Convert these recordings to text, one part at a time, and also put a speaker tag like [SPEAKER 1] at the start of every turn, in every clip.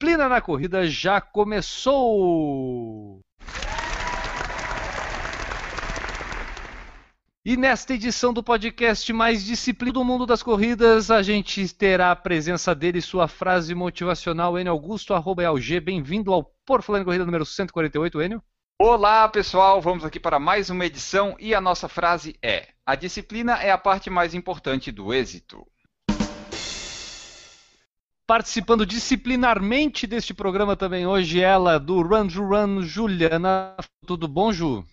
[SPEAKER 1] na corrida já começou! E nesta edição do podcast mais disciplina do mundo das corridas, a gente terá a presença dele, sua frase motivacional, Enio Augusto, arroba. Bem-vindo ao Por Falar em Corrida número 148, Enio.
[SPEAKER 2] Olá pessoal, vamos aqui para mais uma edição e a nossa frase é: A disciplina é a parte mais importante do êxito.
[SPEAKER 1] Participando disciplinarmente deste programa também hoje, ela do Run to Run, Juliana. Tudo bom, Ju?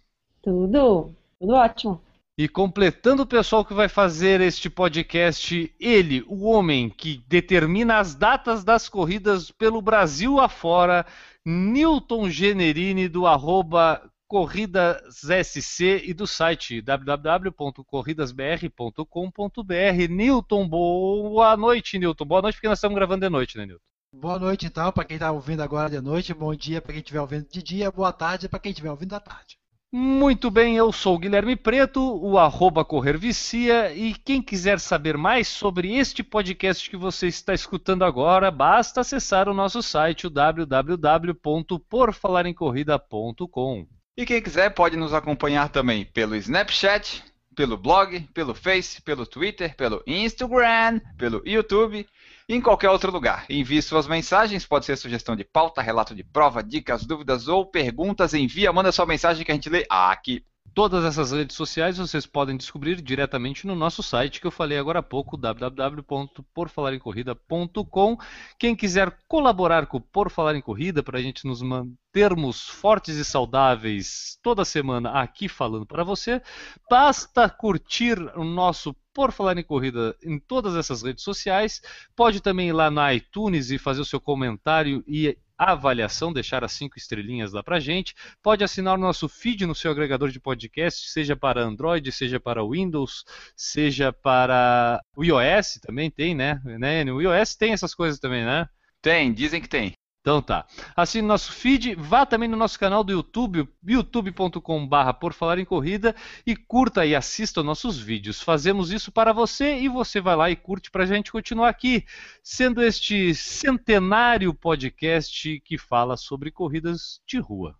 [SPEAKER 3] Tudo, tudo ótimo.
[SPEAKER 1] E completando o pessoal que vai fazer este podcast, ele, o homem que determina as datas das corridas pelo Brasil afora, Newton Generini do arroba CorridasSC e do site www.corridasbr.com.br. Newton, boa noite, Newton. Boa noite, porque nós estamos gravando de noite, né, Newton?
[SPEAKER 4] Boa noite, então, para quem está ouvindo agora de noite. Bom dia para quem estiver ouvindo de dia. Boa tarde para quem estiver ouvindo à tarde.
[SPEAKER 1] Muito bem, eu sou o Guilherme Preto, o arroba Correr Vicia, e quem quiser saber mais sobre este podcast que você está escutando agora, basta acessar o nosso site, o www.porfalaremcorrida.com.
[SPEAKER 2] E quem quiser pode nos acompanhar também pelo Snapchat, pelo blog, pelo Face, pelo Twitter, pelo Instagram, pelo YouTube e em qualquer outro lugar. Envie suas mensagens, pode ser sugestão de pauta, relato de prova, dicas, dúvidas ou perguntas. Envia, manda sua mensagem que a gente lê aqui.
[SPEAKER 1] Todas essas redes sociais vocês podem descobrir diretamente no nosso site que eu falei agora há pouco, www.porfalaremcorrida.com. Quem quiser colaborar com o Por Falar em Corrida para a gente nos mantermos fortes e saudáveis toda semana aqui falando para você, basta curtir o nosso Por Falar em Corrida em todas essas redes sociais. Pode também ir lá na iTunes e fazer o seu comentário e avaliação, deixar as cinco estrelinhas lá pra gente. Pode assinar o nosso feed no seu agregador de podcast, seja para Android, seja para Windows, seja para o iOS também tem, né? né? O iOS tem essas coisas também, né?
[SPEAKER 2] Tem, dizem que tem.
[SPEAKER 1] Então tá. Assine nosso feed, vá também no nosso canal do YouTube, youtube.com.br por falar em corrida e curta e assista nossos vídeos. Fazemos isso para você e você vai lá e curte para a gente continuar aqui, sendo este centenário podcast que fala sobre corridas de rua.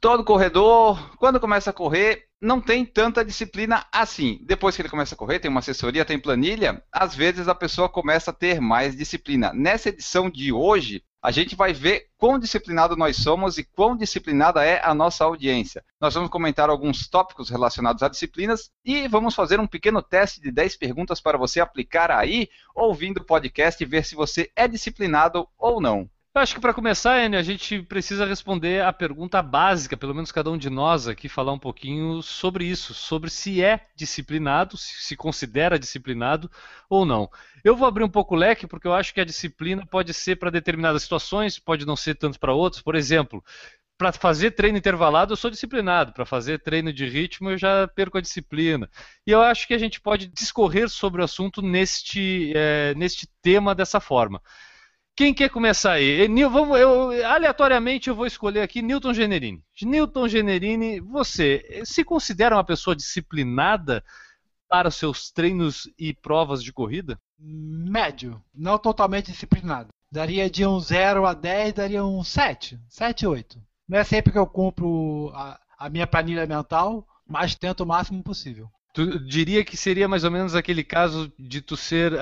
[SPEAKER 2] Todo corredor, quando começa a correr, não tem tanta disciplina assim. Depois que ele começa a correr, tem uma assessoria, tem planilha, às vezes a pessoa começa a ter mais disciplina. Nessa edição de hoje, a gente vai ver quão disciplinado nós somos e quão disciplinada é a nossa audiência. Nós vamos comentar alguns tópicos relacionados a disciplinas e vamos fazer um pequeno teste de 10 perguntas para você aplicar aí, ouvindo o podcast e ver se você é disciplinado ou não.
[SPEAKER 1] Eu acho que para começar, Enio, a gente precisa responder a pergunta básica, pelo menos cada um de nós aqui, falar um pouquinho sobre isso, sobre se é disciplinado, se considera disciplinado ou não. Eu vou abrir um pouco o leque, porque eu acho que a disciplina pode ser para determinadas situações, pode não ser tanto para outras. Por exemplo, para fazer treino intervalado eu sou disciplinado, para fazer treino de ritmo eu já perco a disciplina. E eu acho que a gente pode discorrer sobre o assunto neste, é, neste tema dessa forma. Quem quer começar aí? Nil, vamos, eu, aleatoriamente eu vou escolher aqui Newton Generini. Newton Generini, você se considera uma pessoa disciplinada para os seus treinos e provas de corrida?
[SPEAKER 4] Médio, não totalmente disciplinado. Daria de um 0 a 10, daria um 7, 7, 8. Não é sempre que eu cumpro a, a minha planilha mental, mas tento o máximo possível.
[SPEAKER 1] Tu diria que seria mais ou menos aquele caso de tu ser uh,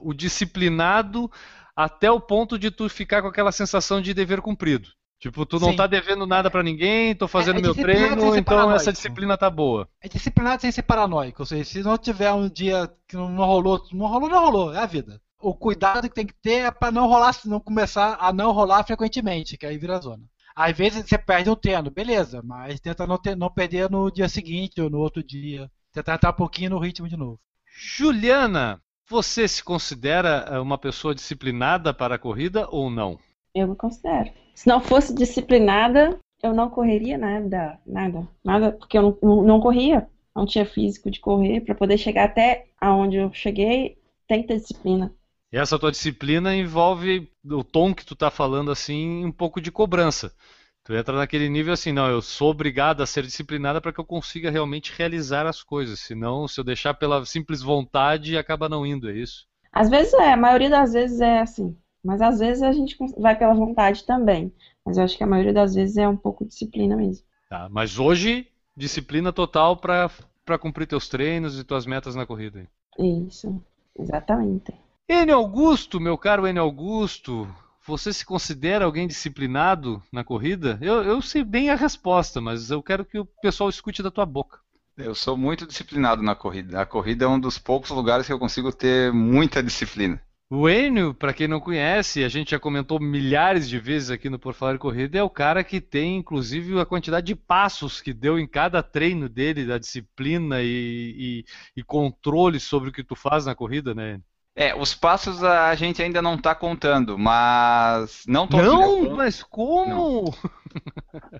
[SPEAKER 1] o disciplinado até o ponto de tu ficar com aquela sensação de dever cumprido. Tipo, tu não
[SPEAKER 4] Sim.
[SPEAKER 1] tá devendo nada pra ninguém, tô fazendo
[SPEAKER 4] É- é
[SPEAKER 1] meu treino, então
[SPEAKER 4] paranoico.
[SPEAKER 1] essa disciplina tá boa.
[SPEAKER 4] É disciplinado sem ser paranoico, ou seja, se não tiver um dia que não rolou, não rolou, não rolou, é a vida. O cuidado que tem que ter é para não rolar, não começar a não rolar frequentemente, que aí vira zona. Às vezes você perde um treino, beleza, mas tenta não, ter, não perder no dia seguinte ou no outro dia. Tentar entrar um pouquinho no ritmo de novo.
[SPEAKER 1] Juliana, Você se considera eh, uma pessoa disciplinada para a corrida ou não?
[SPEAKER 3] Eu me considero. Se não fosse disciplinada, eu não correria nada, nada, nada, porque eu não, não corria, não tinha físico de correr para poder chegar até aonde eu cheguei, tem que ter disciplina.
[SPEAKER 1] E essa tua disciplina envolve o tom que tu tá falando assim, um pouco de cobrança. Tu entra naquele nível assim, não, eu sou obrigado a ser disciplinada para que eu consiga realmente realizar as coisas. Senão, se eu deixar pela simples vontade, acaba não indo, é isso?
[SPEAKER 3] Às vezes é, a maioria das vezes é assim. Mas às vezes a gente vai pela vontade também. Mas eu acho que a maioria das vezes é um pouco disciplina mesmo.
[SPEAKER 1] Tá, mas hoje, disciplina total para cumprir teus treinos e tuas metas na corrida.
[SPEAKER 3] Isso, exatamente.
[SPEAKER 1] N Augusto, meu caro N Augusto, você se considera alguém disciplinado na corrida? Eu, eu sei bem a resposta, mas eu quero que o pessoal escute da tua boca.
[SPEAKER 2] Eu sou muito disciplinado na corrida. A corrida é um dos poucos lugares que eu consigo ter muita disciplina.
[SPEAKER 1] O Enio, para quem não conhece, a gente já comentou milhares de vezes aqui no Por Falar em Corrida, é o cara que tem, inclusive, a quantidade de passos que deu em cada treino dele, da disciplina e, e, e controle sobre o que tu faz na corrida, né?
[SPEAKER 2] É, os passos a gente ainda não está contando, mas não tô
[SPEAKER 1] Não, mas como?
[SPEAKER 2] Não,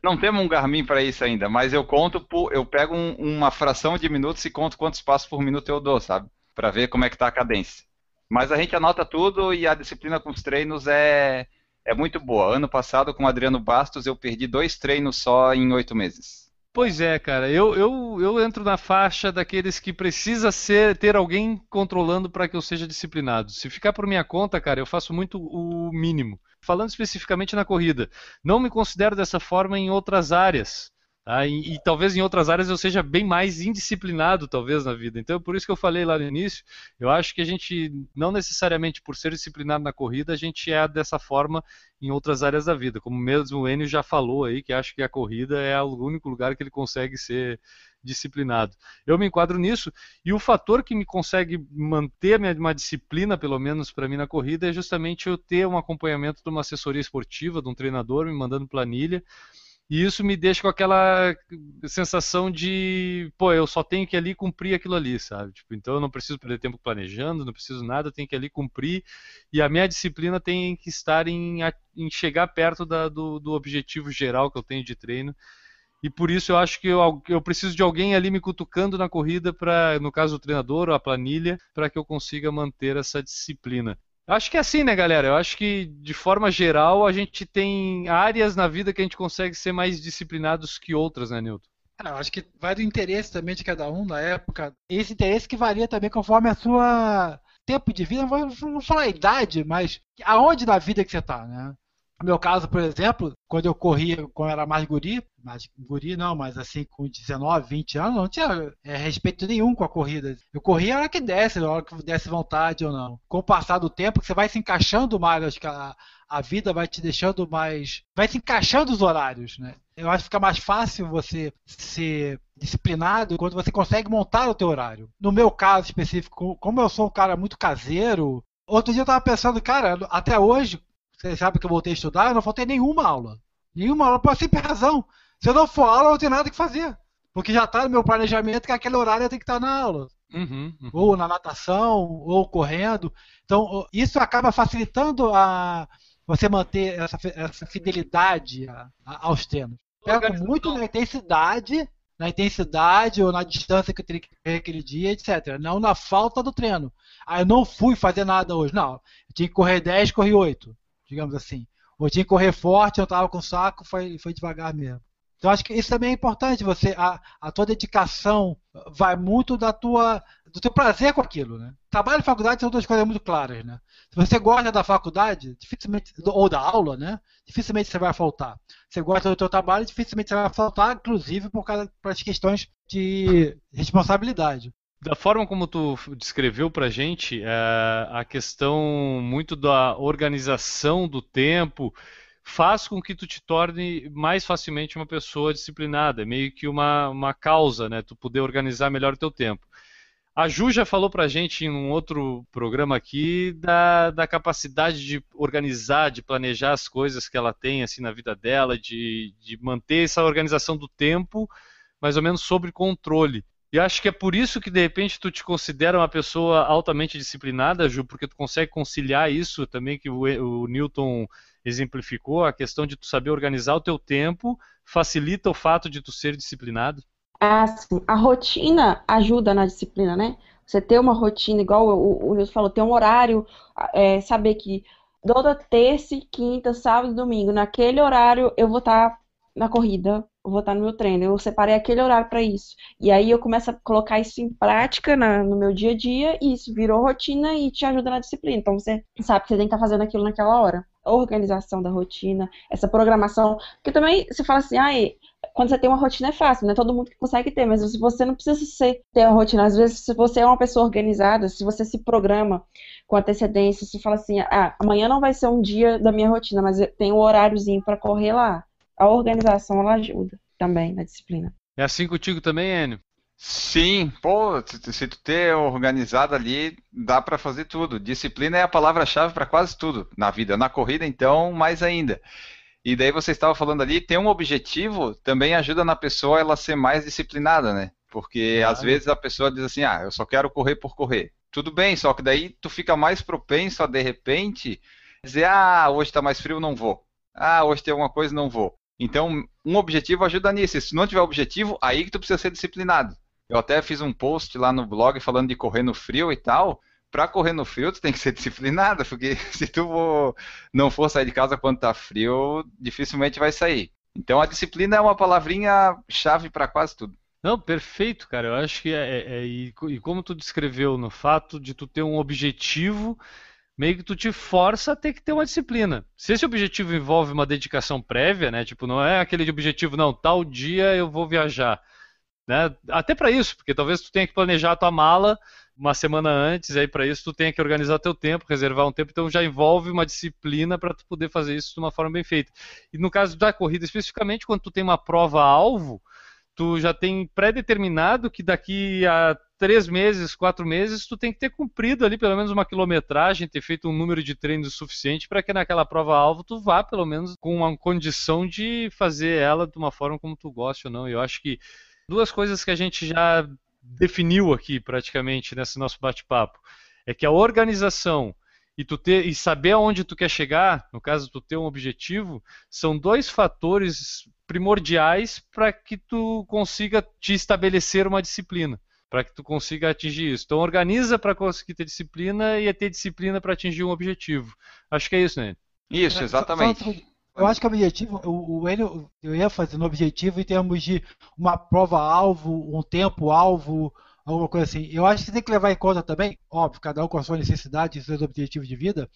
[SPEAKER 2] não temos um Garmin para isso ainda, mas eu conto por, eu pego um, uma fração de minutos e conto quantos passos por minuto eu dou, sabe? Para ver como é que tá a cadência. Mas a gente anota tudo e a disciplina com os treinos é é muito boa. Ano passado com o Adriano Bastos eu perdi dois treinos só em oito meses.
[SPEAKER 1] Pois é, cara. Eu, eu, eu entro na faixa daqueles que precisa ser, ter alguém controlando para que eu seja disciplinado. Se ficar por minha conta, cara, eu faço muito o mínimo. Falando especificamente na corrida, não me considero dessa forma em outras áreas. Tá? E, e, talvez em outras áreas eu seja bem mais indisciplinado, talvez, na vida. Então, por isso que eu falei lá no início, eu acho que a gente, não necessariamente por ser disciplinado na corrida, a gente é dessa forma em outras áreas da vida. Como mesmo o Enio já falou aí, que acho que a corrida é o único lugar que ele consegue ser disciplinado. Eu me enquadro nisso, e o fator que me consegue manter uma disciplina, pelo menos para mim na corrida, é justamente eu ter um acompanhamento de uma assessoria esportiva, de um treinador me mandando planilha, e isso me deixa com aquela sensação de, pô, eu só tenho que ali cumprir aquilo ali, sabe? Tipo, então eu não preciso perder tempo planejando, não preciso nada, eu tenho que ali cumprir. E a minha disciplina tem que estar em, em chegar perto da, do, do objetivo geral que eu tenho de treino. E por isso eu acho que eu, eu preciso de alguém ali me cutucando na corrida, para, no caso o treinador ou a planilha, para que eu consiga manter essa disciplina. Acho que é assim, né, galera? Eu acho que, de forma geral, a gente tem áreas na vida que a gente consegue ser mais disciplinados que outras, né, Nilton?
[SPEAKER 4] É, eu acho que vai do interesse também de cada um na época. Esse interesse que varia também conforme a sua tempo de vida, não vou falar a idade, mas aonde na vida que você está, né? No meu caso, por exemplo, quando eu corria, quando eu era mais guri, mais guri não, mas assim com 19, 20 anos, não tinha é, respeito nenhum com a corrida. Eu corria a hora que desce, a hora que desse vontade ou não. Com o passar do tempo, você vai se encaixando mais, acho que a, a vida vai te deixando mais. vai se encaixando os horários, né? Eu acho que fica mais fácil você ser disciplinado quando você consegue montar o teu horário. No meu caso específico, como eu sou um cara muito caseiro, outro dia eu tava pensando, cara, até hoje, você sabe que eu voltei a estudar, eu não faltei nenhuma aula. Nenhuma aula, por simples razão. Se eu não for aula, eu não tenho nada que fazer. Porque já está no meu planejamento que aquele horário eu tenho que estar na aula.
[SPEAKER 1] Uhum, uhum.
[SPEAKER 4] Ou na natação, ou correndo. Então, isso acaba facilitando a você manter essa, essa fidelidade a, a, aos treinos. Pega muito na intensidade, na intensidade ou na distância que eu teria que correr aquele dia, etc. Não na falta do treino. Ah, eu não fui fazer nada hoje. Não, eu tinha que correr 10, corri 8 digamos assim. Ou tinha que correr forte, eu estava com saco, foi, foi devagar mesmo. Então acho que isso também é importante, você a, a tua dedicação vai muito da tua do teu prazer com aquilo, né? Trabalho e faculdade são duas coisas muito claras, né? Se você gosta da faculdade, dificilmente ou da aula, né? Dificilmente você vai faltar. Se você gosta do teu trabalho, dificilmente você vai faltar, inclusive por causa das questões de responsabilidade
[SPEAKER 1] da forma como tu descreveu para gente, é, a questão muito da organização do tempo faz com que tu te torne mais facilmente uma pessoa disciplinada, é meio que uma, uma causa, né? Tu poder organizar melhor o teu tempo. A Ju já falou para gente em um outro programa aqui da, da capacidade de organizar, de planejar as coisas que ela tem assim na vida dela, de, de manter essa organização do tempo mais ou menos sob controle. E acho que é por isso que de repente tu te considera uma pessoa altamente disciplinada, Ju, porque tu consegue conciliar isso também que o, o Newton exemplificou, a questão de tu saber organizar o teu tempo, facilita o fato de tu ser disciplinado.
[SPEAKER 3] Ah, sim. A rotina ajuda na disciplina, né? Você ter uma rotina, igual o, o Nilson falou, ter um horário, é, saber que toda terça, quinta, sábado e domingo, naquele horário eu vou estar tá na corrida, vou estar no meu treino. Eu separei aquele horário para isso. E aí eu começo a colocar isso em prática na, no meu dia a dia e isso virou rotina e te ajuda na disciplina. Então você sabe que você tem que estar tá fazendo aquilo naquela hora. Organização da rotina, essa programação. Porque também você fala assim, ai, quando você tem uma rotina é fácil, não é todo mundo que consegue ter, mas se você não precisa ser, ter uma rotina. Às vezes, se você é uma pessoa organizada, se você se programa com antecedência, se fala assim, ah, amanhã não vai ser um dia da minha rotina, mas eu tenho um horáriozinho para correr lá. A organização, ela ajuda também na disciplina.
[SPEAKER 1] É assim contigo também, Enio?
[SPEAKER 2] Sim, pô, se tu ter organizado ali, dá para fazer tudo. Disciplina é a palavra-chave para quase tudo na vida. Na corrida, então, mais ainda. E daí você estava falando ali, ter um objetivo também ajuda na pessoa ela ser mais disciplinada, né? Porque às vezes a pessoa diz assim, ah, eu só quero correr por correr. Tudo bem, só que daí tu fica mais propenso a de repente dizer, ah, hoje está mais frio, não vou. Ah, hoje tem alguma coisa, não vou. Então, um objetivo ajuda nisso. Se não tiver objetivo, aí que tu precisa ser disciplinado. Eu até fiz um post lá no blog falando de correr no frio e tal para correr no frio, tu tem que ser disciplinado, porque se tu não for sair de casa quando tá frio, dificilmente vai sair. Então a disciplina é uma palavrinha chave para quase tudo.
[SPEAKER 1] Não, perfeito, cara. Eu acho que é, é, é e, e, como tu descreveu no fato de tu ter um objetivo, meio que tu te força a ter que ter uma disciplina. Se esse objetivo envolve uma dedicação prévia, né? Tipo, não é aquele de objetivo, não, tal dia eu vou viajar. Né? Até para isso, porque talvez tu tenha que planejar a tua mala uma semana antes, aí para isso tu tem que organizar teu tempo, reservar um tempo, então já envolve uma disciplina para tu poder fazer isso de uma forma bem feita. E no caso da corrida especificamente, quando tu tem uma prova alvo, tu já tem pré-determinado que daqui a três meses, quatro meses, tu tem que ter cumprido ali pelo menos uma quilometragem, ter feito um número de treinos suficiente para que naquela prova alvo tu vá pelo menos com uma condição de fazer ela de uma forma como tu gosta ou não. Eu acho que duas coisas que a gente já definiu aqui praticamente nesse nosso bate-papo. É que a organização e tu ter e saber aonde tu quer chegar, no caso tu ter um objetivo, são dois fatores primordiais para que tu consiga te estabelecer uma disciplina, para que tu consiga atingir isso. Então organiza para conseguir ter disciplina e é ter disciplina para atingir um objetivo. Acho que é isso, né?
[SPEAKER 2] Isso, é, exatamente.
[SPEAKER 4] Eu acho que o objetivo, o, o Enio, eu ia fazer no objetivo em termos de uma prova-alvo, um tempo-alvo, alguma coisa assim. Eu acho que tem que levar em conta também, óbvio, cada um com a sua necessidade e seus objetivos de vida,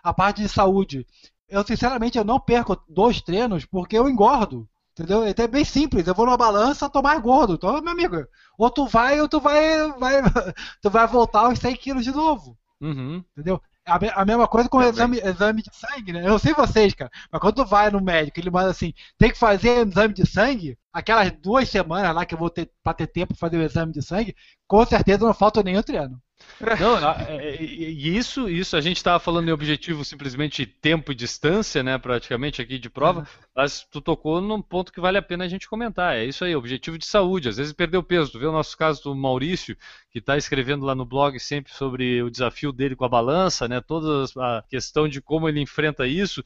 [SPEAKER 4] a parte de saúde. Eu, sinceramente, eu não perco dois treinos porque eu engordo. Entendeu? É bem simples. Eu vou numa balança, tô mais gordo. Então, meu amigo, ou tu vai ou tu vai, vai, tu vai voltar aos 100 quilos de novo.
[SPEAKER 1] Uhum.
[SPEAKER 4] Entendeu? A, a mesma coisa com o exame, exame de sangue, né? Eu sei vocês, cara, mas quando tu vai no médico, ele manda assim, tem que fazer exame de sangue, aquelas duas semanas lá que eu vou ter pra ter tempo pra fazer o exame de sangue, com certeza não falta nenhum treino.
[SPEAKER 1] Não, é, é, e isso, isso a gente estava falando em objetivo simplesmente tempo e distância, né, praticamente aqui de prova, uhum. mas tu tocou num ponto que vale a pena a gente comentar. É isso aí, objetivo de saúde. Às vezes perdeu peso. Tu vê o nosso caso do Maurício, que está escrevendo lá no blog sempre sobre o desafio dele com a balança, né, toda a questão de como ele enfrenta isso.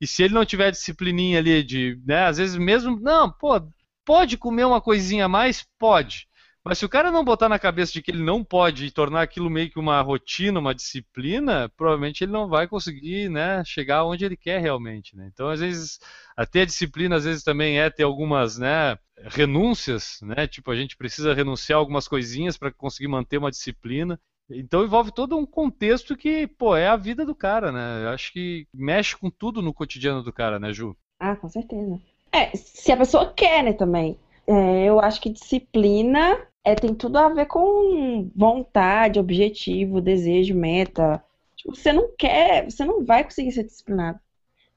[SPEAKER 1] E se ele não tiver disciplininha ali de, né, às vezes mesmo, não, pô, pode comer uma coisinha a mais? Pode. Mas se o cara não botar na cabeça de que ele não pode e tornar aquilo meio que uma rotina, uma disciplina, provavelmente ele não vai conseguir né, chegar onde ele quer realmente. Né? Então, às vezes, até a disciplina, às vezes, também é ter algumas né, renúncias, né? Tipo, a gente precisa renunciar algumas coisinhas para conseguir manter uma disciplina. Então envolve todo um contexto que, pô, é a vida do cara, né? Eu acho que mexe com tudo no cotidiano do cara, né, Ju?
[SPEAKER 3] Ah, com certeza. É, se a pessoa quer, né, também. É, eu acho que disciplina é, tem tudo a ver com vontade, objetivo, desejo, meta. Tipo, você não quer, você não vai conseguir ser disciplinado.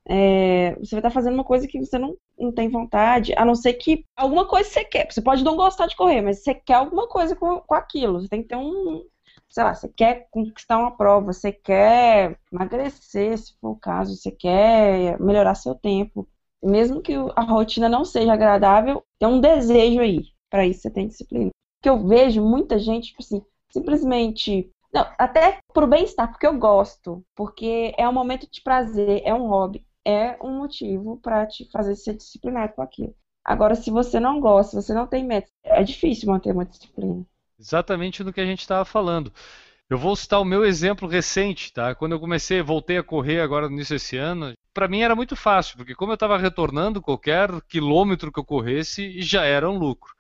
[SPEAKER 3] É, você vai estar fazendo uma coisa que você não, não tem vontade, a não ser que alguma coisa você quer. Você pode não gostar de correr, mas você quer alguma coisa com, com aquilo. Você tem que ter um. Sei lá, você quer conquistar uma prova, você quer emagrecer, se for o caso, você quer melhorar seu tempo. Mesmo que a rotina não seja agradável, tem um desejo aí. Para isso você tem disciplina. Que eu vejo muita gente, tipo assim, simplesmente. Não, até pro bem-estar, porque eu gosto. Porque é um momento de prazer, é um hobby, é um motivo para te fazer ser disciplinado com aquilo. Agora, se você não gosta, se você não tem método, é difícil manter uma disciplina.
[SPEAKER 1] Exatamente do que a gente estava falando. Eu vou citar o meu exemplo recente, tá? Quando eu comecei, voltei a correr agora no início desse ano, para mim era muito fácil, porque como eu estava retornando, qualquer quilômetro que eu corresse já era um lucro.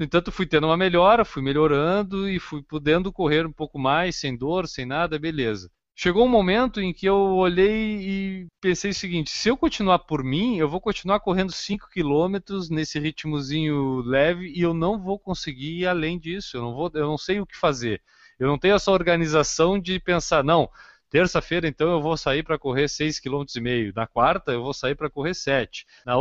[SPEAKER 1] No entanto, fui tendo uma melhora, fui melhorando e fui podendo correr um pouco mais, sem dor, sem nada, beleza. Chegou um momento em que eu olhei e pensei o seguinte: se eu continuar por mim, eu vou continuar correndo 5 km nesse ritmozinho leve e eu não vou conseguir ir além disso. Eu não, vou, eu não sei o que fazer. Eu não tenho essa organização de pensar, não, terça-feira então eu vou sair para correr 6,5 km. Na quarta eu vou sair para correr 7. Na,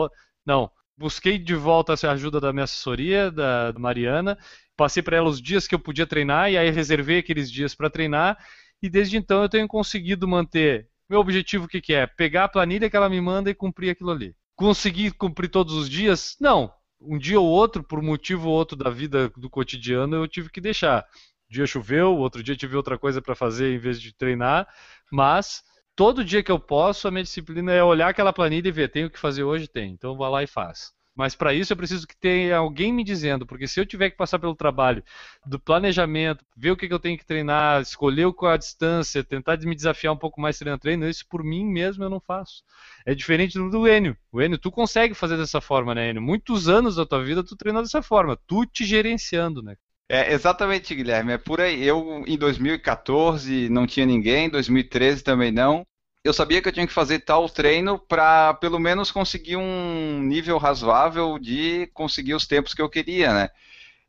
[SPEAKER 1] não, busquei de volta a ajuda da minha assessoria, da, Mariana, passei para ela os dias que eu podia treinar e aí reservei aqueles dias para treinar e desde então eu tenho conseguido manter meu objetivo o que, que é? Pegar a planilha que ela me manda e cumprir aquilo ali. Conseguir cumprir todos os dias? Não. Um dia ou outro, por motivo ou outro da vida do cotidiano, eu tive que deixar. Um dia choveu, outro dia tive outra coisa para fazer em vez de treinar, mas todo dia que eu posso, a minha disciplina é olhar aquela planilha e ver, tenho o que fazer hoje? Tem. Então vou lá e faço. Mas para isso eu preciso que tenha alguém me dizendo, porque se eu tiver que passar pelo trabalho do planejamento, ver o que, que eu tenho que treinar, escolher qual a distância, tentar me desafiar um pouco mais treinando treino, isso por mim mesmo eu não faço. É diferente do, do Enio. O Enio, tu consegue fazer dessa forma, né, Enio? Muitos anos da tua vida tu treinou dessa forma, tu te gerenciando, né?
[SPEAKER 2] É, exatamente, Guilherme. É por aí. Eu, em 2014, não tinha ninguém, em 2013 também não eu sabia que eu tinha que fazer tal treino para pelo menos conseguir um nível razoável de conseguir os tempos que eu queria, né?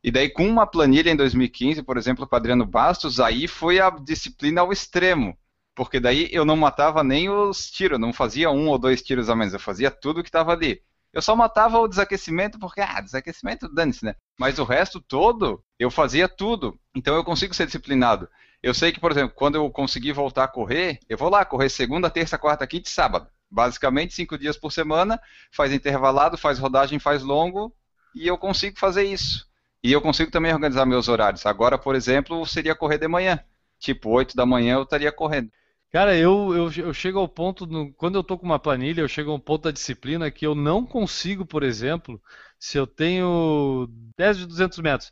[SPEAKER 2] E daí com uma planilha em 2015, por exemplo, com Adriano Bastos, aí foi a disciplina ao extremo, porque daí eu não matava nem os tiros, não fazia um ou dois tiros a menos, eu fazia tudo que estava ali. Eu só matava o desaquecimento porque, ah, desaquecimento dane-se, né? Mas o resto todo, eu fazia tudo. Então eu consigo ser disciplinado. Eu sei que, por exemplo, quando eu conseguir voltar a correr, eu vou lá correr segunda, terça, quarta, quinta e sábado. Basicamente, cinco dias por semana, faz intervalado, faz rodagem, faz longo, e eu consigo fazer isso. E eu consigo também organizar meus horários. Agora, por exemplo, seria correr de manhã. Tipo, 8 da manhã eu estaria correndo.
[SPEAKER 1] Cara, eu, eu, eu chego ao ponto, no, quando eu tô com uma planilha, eu chego ao ponto da disciplina que eu não consigo, por exemplo, se eu tenho 10 de 200 metros,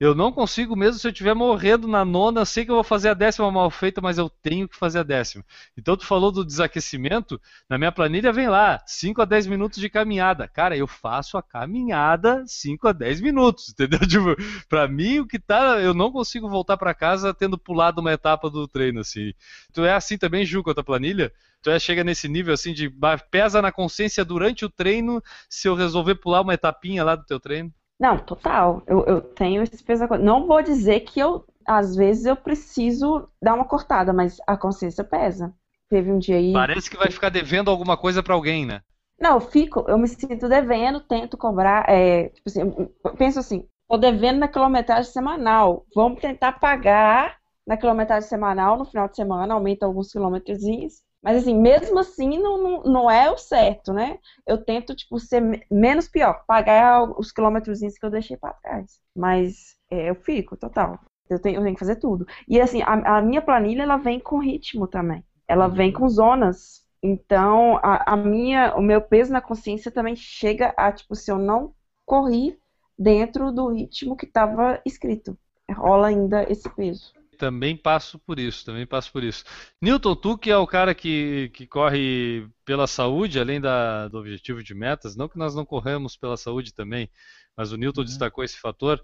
[SPEAKER 1] eu não consigo mesmo se eu estiver morrendo na nona, sei que eu vou fazer a décima mal feita, mas eu tenho que fazer a décima. Então tu falou do desaquecimento, na minha planilha vem lá, 5 a 10 minutos de caminhada. Cara, eu faço a caminhada 5 a 10 minutos, entendeu? Tipo, pra mim o que tá, eu não consigo voltar para casa tendo pulado uma etapa do treino assim. Tu é assim também, Ju, com a tua planilha? Tu é, chega nesse nível assim de pesa na consciência durante o treino se eu resolver pular uma etapinha lá do teu treino?
[SPEAKER 3] Não, total. Eu, eu tenho esse peso. Não vou dizer que eu, às vezes, eu preciso dar uma cortada, mas a consciência pesa. Teve um dia aí.
[SPEAKER 1] Parece que vai ficar devendo alguma coisa para alguém, né?
[SPEAKER 3] Não, eu fico, eu me sinto devendo, tento cobrar. É, tipo assim, eu penso assim, tô devendo na quilometragem semanal. Vamos tentar pagar na quilometragem semanal no final de semana, aumenta alguns quilômetrozinhos. Mas assim, mesmo assim não, não, não, é o certo, né? Eu tento, tipo, ser menos pior, pagar os quilômetros que eu deixei para trás. Mas é, eu fico, total. Eu tenho, eu tenho que fazer tudo. E assim, a, a, minha planilha, ela vem com ritmo também. Ela vem com zonas. Então, a, a minha, o meu peso na consciência também chega a, tipo, se eu não corri dentro do ritmo que estava escrito. Rola ainda esse peso.
[SPEAKER 1] Também passo por isso, também passo por isso. Newton, tu que é o cara que, que corre pela saúde, além da, do objetivo de metas, não que nós não corremos pela saúde também, mas o Newton uhum. destacou esse fator.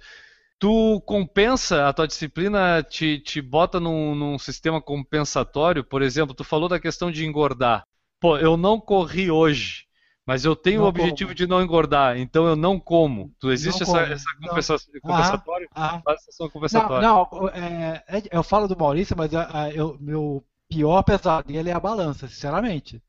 [SPEAKER 1] Tu compensa, a tua disciplina te, te bota num, num sistema compensatório, por exemplo, tu falou da questão de engordar. Pô, eu não corri hoje, mas eu tenho não o objetivo como. de não engordar, então eu não como. Tu existe essa, essa compensação, compensatória? Ah,
[SPEAKER 4] ah. compensatória? Não, não é, é, eu falo do Maurício, mas a, a, eu, meu pior pesadelo é a balança, sinceramente.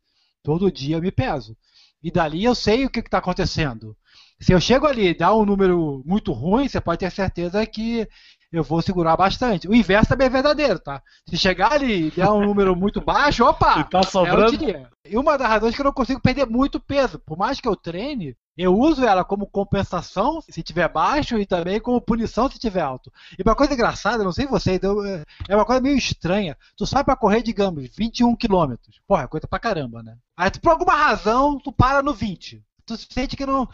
[SPEAKER 4] Todo dia eu me peso. E dali eu sei o que está acontecendo. Se eu chego ali e dá um número muito ruim, você pode ter certeza que eu vou segurar bastante. O inverso também é verdadeiro, tá? Se chegar ali e der um número muito baixo, opa!
[SPEAKER 1] tá sobrando.
[SPEAKER 4] É e uma das razões é que eu não consigo perder muito peso. Por mais que eu treine, Eu uso ela como compensação se tiver baixo e também como punição se tiver alto. E uma coisa engraçada, não sei vocês, é uma coisa meio estranha. Tu sai pra correr, digamos, 21 km. Porra, é coisa pra caramba, né? Aí tu, por alguma razão, tu para no 20. Tu sente que não.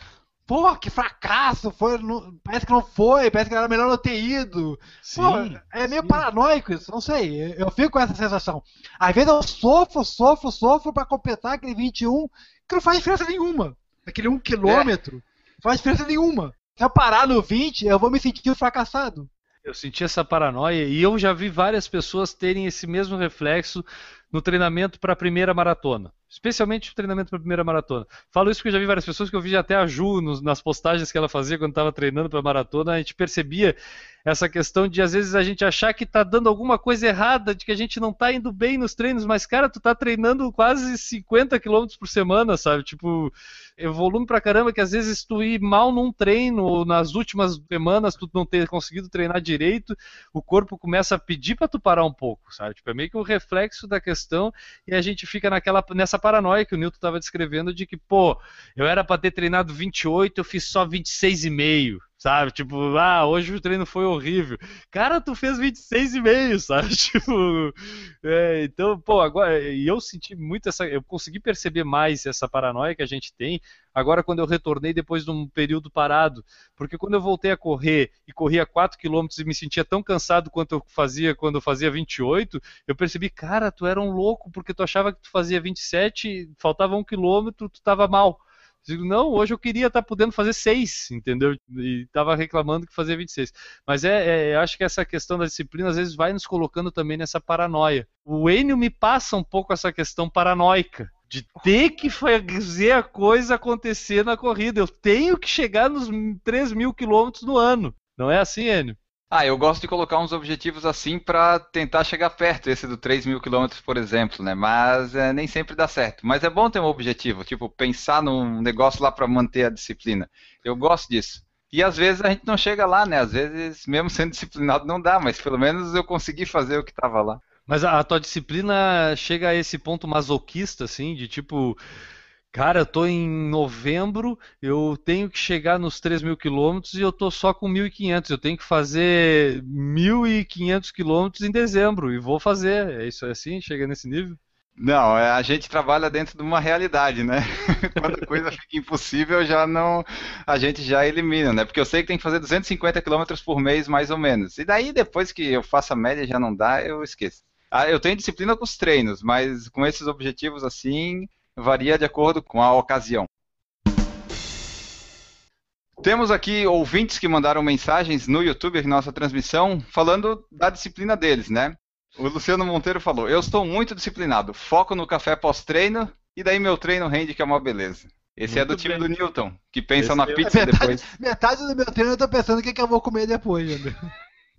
[SPEAKER 4] Pô, que fracasso! Foi, não- parece que não foi, parece que era melhor não ter ido. Pô, é meio
[SPEAKER 1] sim.
[SPEAKER 4] paranoico isso, não sei. Eu fico com essa sensação. Às vezes eu sofro, sofro, sofro pra completar aquele 21, que não faz diferença nenhuma. Aquele 1 quilômetro, não faz diferença nenhuma. Se eu parar no 20, eu vou me sentir fracassado.
[SPEAKER 1] Eu senti essa paranoia e eu já vi várias pessoas terem esse mesmo reflexo no treinamento para a primeira maratona. Especialmente o treinamento para a primeira maratona. Falo isso porque eu já vi várias pessoas que eu vi até a Ju nos- nas postagens que ela fazia quando estava treinando para a maratona. A gente percebia essa questão de às vezes a gente achar que está dando alguma coisa errada, de que a gente não está indo bem nos treinos, mas cara, tu tá treinando quase 50 km por semana, sabe? Tipo, é volume pra caramba que às vezes tu ir mal num treino ou nas últimas semanas tu não ter conseguido treinar direito, o corpo começa a pedir pra tu parar um pouco, sabe? Tipo, é meio que um reflexo da questão e a gente fica naquela nessa paranoia que o Newton estava descrevendo de que, pô, eu era pra ter treinado 28, eu fiz só 26,5. Sabe, tipo, ah, hoje o treino foi horrível. Cara, tu fez 26,5, sabe? Tipo, é, então, pô, agora, e eu senti muito essa, eu consegui perceber mais essa paranoia que a gente tem agora quando eu retornei depois de um período parado, porque quando eu voltei a correr e corria 4 km e me sentia tão cansado quanto eu fazia quando eu fazia 28, eu percebi, cara, tu era um louco porque tu achava que tu fazia 27, faltava um quilômetro, tu tava mal. Digo, não, hoje eu queria estar podendo fazer 6, entendeu? E estava reclamando que fazia 26. Mas é, é, eu acho que essa questão da disciplina às vezes vai nos colocando também nessa paranoia. O Enio me passa um pouco essa questão paranoica. De ter que fazer a coisa acontecer na corrida. Eu tenho que chegar nos 3 mil quilômetros no ano. Não é assim, Enio?
[SPEAKER 2] Ah, eu gosto de colocar uns objetivos assim para tentar chegar perto, esse do 3 mil quilômetros, por exemplo, né? Mas é, nem sempre dá certo. Mas é bom ter um objetivo, tipo, pensar num negócio lá para manter a disciplina. Eu gosto disso. E às vezes a gente não chega lá, né? Às vezes, mesmo sendo disciplinado, não dá, mas pelo menos eu consegui fazer o que estava lá.
[SPEAKER 1] Mas a, a tua disciplina chega a esse ponto masoquista, assim, de tipo. Cara, eu tô em novembro, eu tenho que chegar nos 3 mil quilômetros e eu tô só com 1.500. Eu tenho que fazer 1.500 quilômetros em dezembro e vou fazer. É isso assim? Chega nesse nível?
[SPEAKER 2] Não, é, a gente trabalha dentro de uma realidade, né? Quando a coisa fica impossível, já não, a gente já elimina, né? Porque eu sei que tem que fazer 250 km por mês, mais ou menos. E daí, depois que eu faço a média já não dá, eu esqueço. Ah, eu tenho disciplina com os treinos, mas com esses objetivos assim, varia de acordo com a ocasião. Temos aqui ouvintes que mandaram mensagens no YouTube, nossa transmissão, falando da disciplina deles, né? O Luciano Monteiro falou: Eu estou muito disciplinado, foco no café pós-treino e daí meu treino rende que é uma beleza. Esse é
[SPEAKER 1] Muito
[SPEAKER 2] do time
[SPEAKER 1] bem.
[SPEAKER 2] do Newton, que pensa
[SPEAKER 1] Esse
[SPEAKER 2] na
[SPEAKER 1] eu-
[SPEAKER 2] pizza
[SPEAKER 4] Metade,
[SPEAKER 2] depois.
[SPEAKER 4] metade do meu treino eu tô pensando o que, que eu vou comer depois, ainda.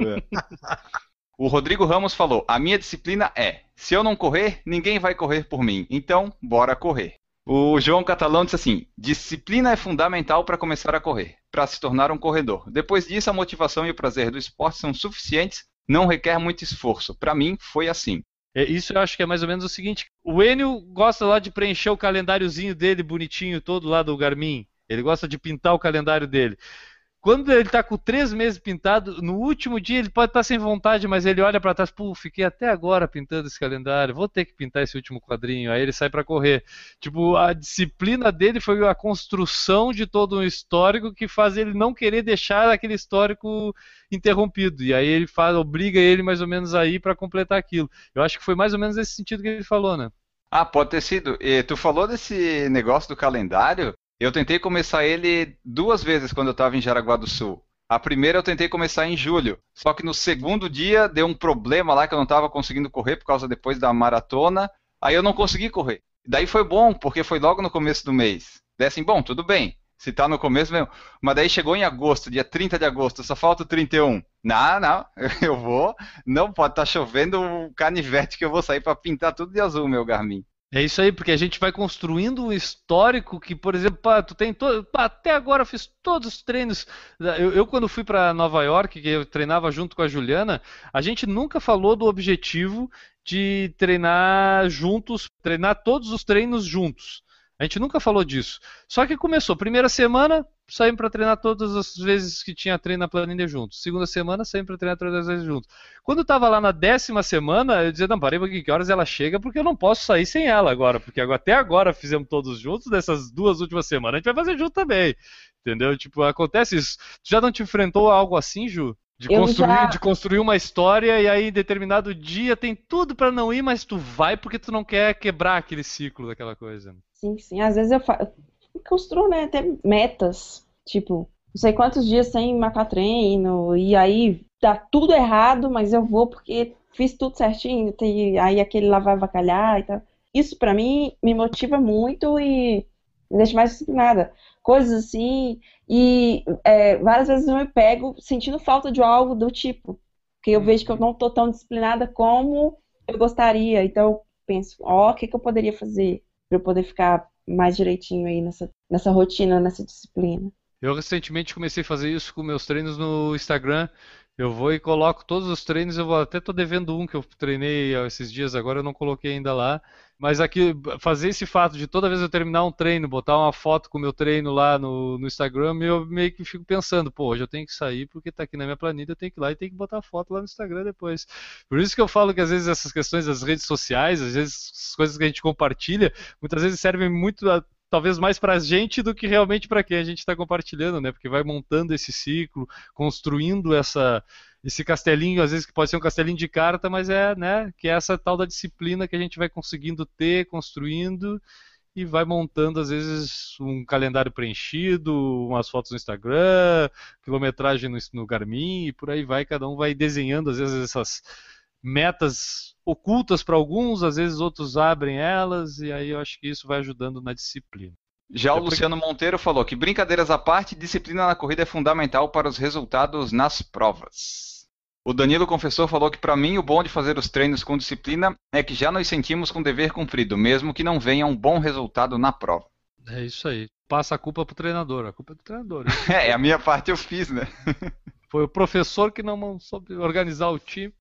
[SPEAKER 2] O Rodrigo Ramos falou: A minha disciplina é: se eu não correr, ninguém vai correr por mim. Então, bora correr. O João Catalão disse assim: disciplina é fundamental para começar a correr, para se tornar um corredor. Depois disso, a motivação e o prazer do esporte são suficientes, não requer muito esforço. Para mim, foi assim.
[SPEAKER 1] É, isso eu acho que é mais ou menos o seguinte: o Enio gosta lá de preencher o calendáriozinho dele bonitinho todo lá do Garmin. Ele gosta de pintar o calendário dele. Quando ele tá com três meses pintado, no último dia ele pode estar sem vontade, mas ele olha para trás, pô, fiquei até agora pintando esse calendário, vou ter que pintar esse último quadrinho. Aí ele sai para correr. Tipo, a disciplina dele foi a construção de todo um histórico que faz ele não querer deixar aquele histórico interrompido. E aí ele faz, obriga ele mais ou menos a ir para completar aquilo. Eu acho que foi mais ou menos esse sentido que ele falou, né?
[SPEAKER 2] Ah, pode ter sido. E tu falou desse negócio do calendário. Eu tentei começar ele duas vezes quando eu estava em Jaraguá do Sul. A primeira eu tentei começar em julho, só que no segundo dia deu um problema lá que eu não estava conseguindo correr por causa depois da maratona. Aí eu não consegui correr. Daí foi bom, porque foi logo no começo do mês. Daí assim, bom, tudo bem. Se tá no começo mesmo. Mas daí chegou em agosto, dia 30 de agosto, só falta o 31. Não, não, eu vou. Não pode estar tá chovendo o canivete que eu vou sair para pintar tudo de azul, meu Garmin.
[SPEAKER 1] É isso aí, porque a gente vai construindo um histórico que, por exemplo, pá, tu tem todo, pá, até agora eu fiz todos os treinos. Eu, eu quando fui para Nova York, que eu treinava junto com a Juliana, a gente nunca falou do objetivo de treinar juntos, treinar todos os treinos juntos. A gente nunca falou disso. Só que começou, primeira semana, saímos para treinar todas as vezes que tinha treino na planilha juntos. Segunda semana, saímos para treinar todas as vezes juntos. Quando estava lá na décima semana, eu dizia, não, parei porque que horas ela chega, porque eu não posso sair sem ela agora, porque até agora fizemos todos juntos, dessas duas últimas semanas, a gente vai fazer junto também. Entendeu? Tipo, acontece isso. Tu já não te enfrentou algo assim, Ju? De construir, já... de construir uma história e aí em determinado dia tem tudo para não ir, mas tu vai porque tu não quer quebrar aquele ciclo daquela coisa.
[SPEAKER 3] Sim, sim. Às vezes eu, fa... eu construo, né, até metas, tipo, não sei quantos dias sem marcar treino, e aí dá tudo errado, mas eu vou porque fiz tudo certinho, e aí aquele lá vai avacalhar e tal. Isso para mim me motiva muito e me deixa mais disciplinada coisas assim. E é, várias vezes eu me pego sentindo falta de algo do tipo. Porque eu vejo que eu não estou tão disciplinada como eu gostaria. Então eu penso, ó, oh, o que, que eu poderia fazer para eu poder ficar mais direitinho aí nessa, nessa rotina, nessa disciplina.
[SPEAKER 1] Eu recentemente comecei a fazer isso com meus treinos no Instagram. Eu vou e coloco todos os treinos. Eu vou, até tô devendo um que eu treinei esses dias agora, eu não coloquei ainda lá. Mas aqui, fazer esse fato de toda vez eu terminar um treino, botar uma foto com o meu treino lá no, no Instagram, eu meio que fico pensando, pô, hoje eu tenho que sair porque tá aqui na minha planilha, eu tenho que ir lá e tenho que botar a foto lá no Instagram depois. Por isso que eu falo que às vezes essas questões das redes sociais, às vezes as coisas que a gente compartilha, muitas vezes servem muito a, talvez mais para a gente do que realmente para quem a gente está compartilhando, né? Porque vai montando esse ciclo, construindo essa esse castelinho, às vezes que pode ser um castelinho de carta, mas é, né, que é essa tal da disciplina que a gente vai conseguindo ter, construindo e vai montando às vezes um calendário preenchido, umas fotos no Instagram, quilometragem no, no Garmin e por aí vai, cada um vai desenhando às vezes essas metas ocultas para alguns, às vezes outros abrem elas e aí eu acho que isso vai ajudando na disciplina.
[SPEAKER 2] Já o Luciano Monteiro falou que, brincadeiras à parte, disciplina na corrida é fundamental para os resultados nas provas. O Danilo Confessor falou que, para mim, o bom de fazer os treinos com disciplina é que já nos sentimos com dever cumprido, mesmo que não venha um bom resultado na prova.
[SPEAKER 1] É isso aí. Passa a culpa pro treinador. A culpa é do treinador.
[SPEAKER 2] é, a minha parte eu fiz, né?
[SPEAKER 1] Foi o professor que não soube organizar o time.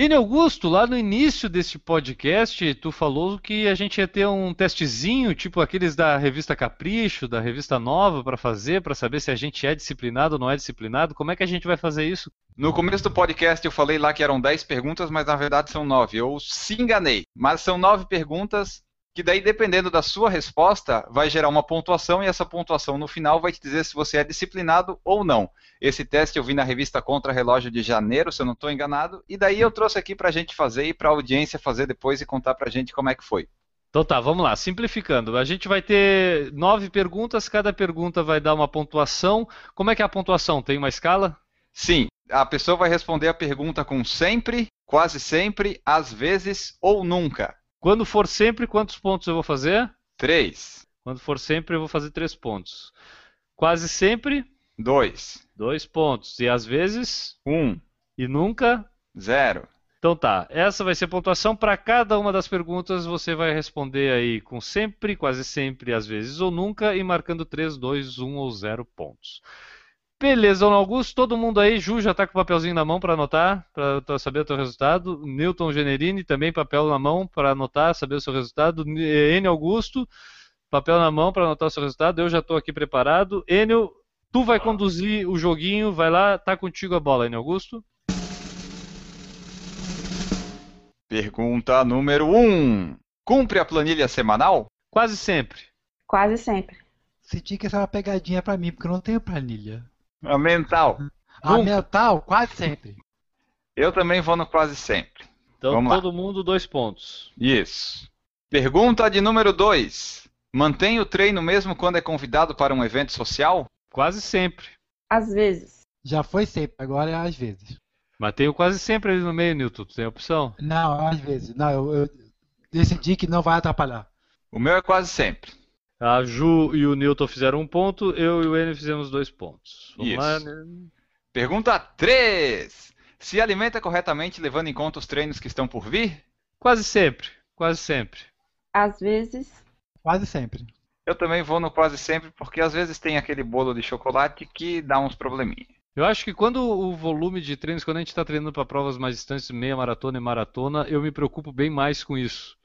[SPEAKER 1] Ine Augusto, lá no início deste podcast, tu falou que a gente ia ter um testezinho, tipo aqueles da revista Capricho, da revista Nova, para fazer, para saber se a gente é disciplinado ou não é disciplinado. Como é que a gente vai fazer isso?
[SPEAKER 2] No começo do podcast eu falei lá que eram 10 perguntas, mas na verdade são 9. Eu se enganei. Mas são 9 perguntas que daí dependendo da sua resposta vai gerar uma pontuação e essa pontuação no final vai te dizer se você é disciplinado ou não. Esse teste eu vi na revista Contra Relógio de janeiro, se eu não estou enganado, e daí eu trouxe aqui para a gente fazer e para a audiência fazer depois e contar para a gente como é que foi.
[SPEAKER 1] Então tá, vamos lá, simplificando. A gente vai ter nove perguntas, cada pergunta vai dar uma pontuação. Como é que é a pontuação? Tem uma escala?
[SPEAKER 2] Sim, a pessoa vai responder a pergunta com sempre, quase sempre, às vezes ou nunca.
[SPEAKER 1] Quando for sempre, quantos pontos eu vou fazer?
[SPEAKER 2] Três.
[SPEAKER 1] Quando for sempre, eu vou fazer três pontos. Quase sempre?
[SPEAKER 2] Dois.
[SPEAKER 1] Dois pontos. E às vezes?
[SPEAKER 2] Um.
[SPEAKER 1] E nunca?
[SPEAKER 2] Zero.
[SPEAKER 1] Então tá, essa vai ser a pontuação para cada uma das perguntas. Você vai responder aí com sempre, quase sempre, às vezes ou nunca e marcando 3, 2, 1 ou 0 pontos. Beleza, Dona Augusto, todo mundo aí, Ju já está com o papelzinho na mão para anotar, para saber o teu resultado. Newton Generini também papel na mão para anotar, saber o seu resultado. N Augusto, papel na mão para anotar o seu resultado. Eu já estou aqui preparado. Enio, tu vai conduzir o joguinho, vai lá, tá contigo a bola, N Augusto.
[SPEAKER 2] Pergunta número 1. Um. Cumpre a planilha semanal?
[SPEAKER 1] Quase sempre.
[SPEAKER 3] Quase sempre.
[SPEAKER 4] Senti que essa é uma pegadinha para mim, porque eu não tenho planilha.
[SPEAKER 2] A mental.
[SPEAKER 4] A Nunca. mental, quase sempre.
[SPEAKER 2] Eu também vou no quase sempre.
[SPEAKER 1] Então Vamos todo lá. mundo dois pontos.
[SPEAKER 2] Isso. Pergunta de número 2. Mantém o treino mesmo quando é convidado para um evento social?
[SPEAKER 1] Quase sempre.
[SPEAKER 3] Às vezes.
[SPEAKER 4] Já foi sempre, agora é às vezes.
[SPEAKER 1] Mas tem o quase sempre ali no meio, Newton. Tu tem opção?
[SPEAKER 4] Não, às vezes. Não, eu, eu decidi que não vai atrapalhar.
[SPEAKER 2] O meu é quase sempre.
[SPEAKER 1] A Ju e o Newton fizeram um ponto, eu e o N fizemos dois pontos.
[SPEAKER 2] Vamos Isso. lá, né? Pergunta 3. Se alimenta corretamente levando em conta os treinos que estão por vir?
[SPEAKER 1] Quase sempre, quase sempre.
[SPEAKER 3] Às vezes.
[SPEAKER 4] Quase sempre.
[SPEAKER 2] Eu também vou no quase sempre, porque às vezes tem aquele bolo de chocolate que dá uns probleminha.
[SPEAKER 1] Eu acho que quando o volume de treinos, quando a gente está treinando para provas mais distantes, meia maratona e maratona, eu me preocupo bem mais com isso.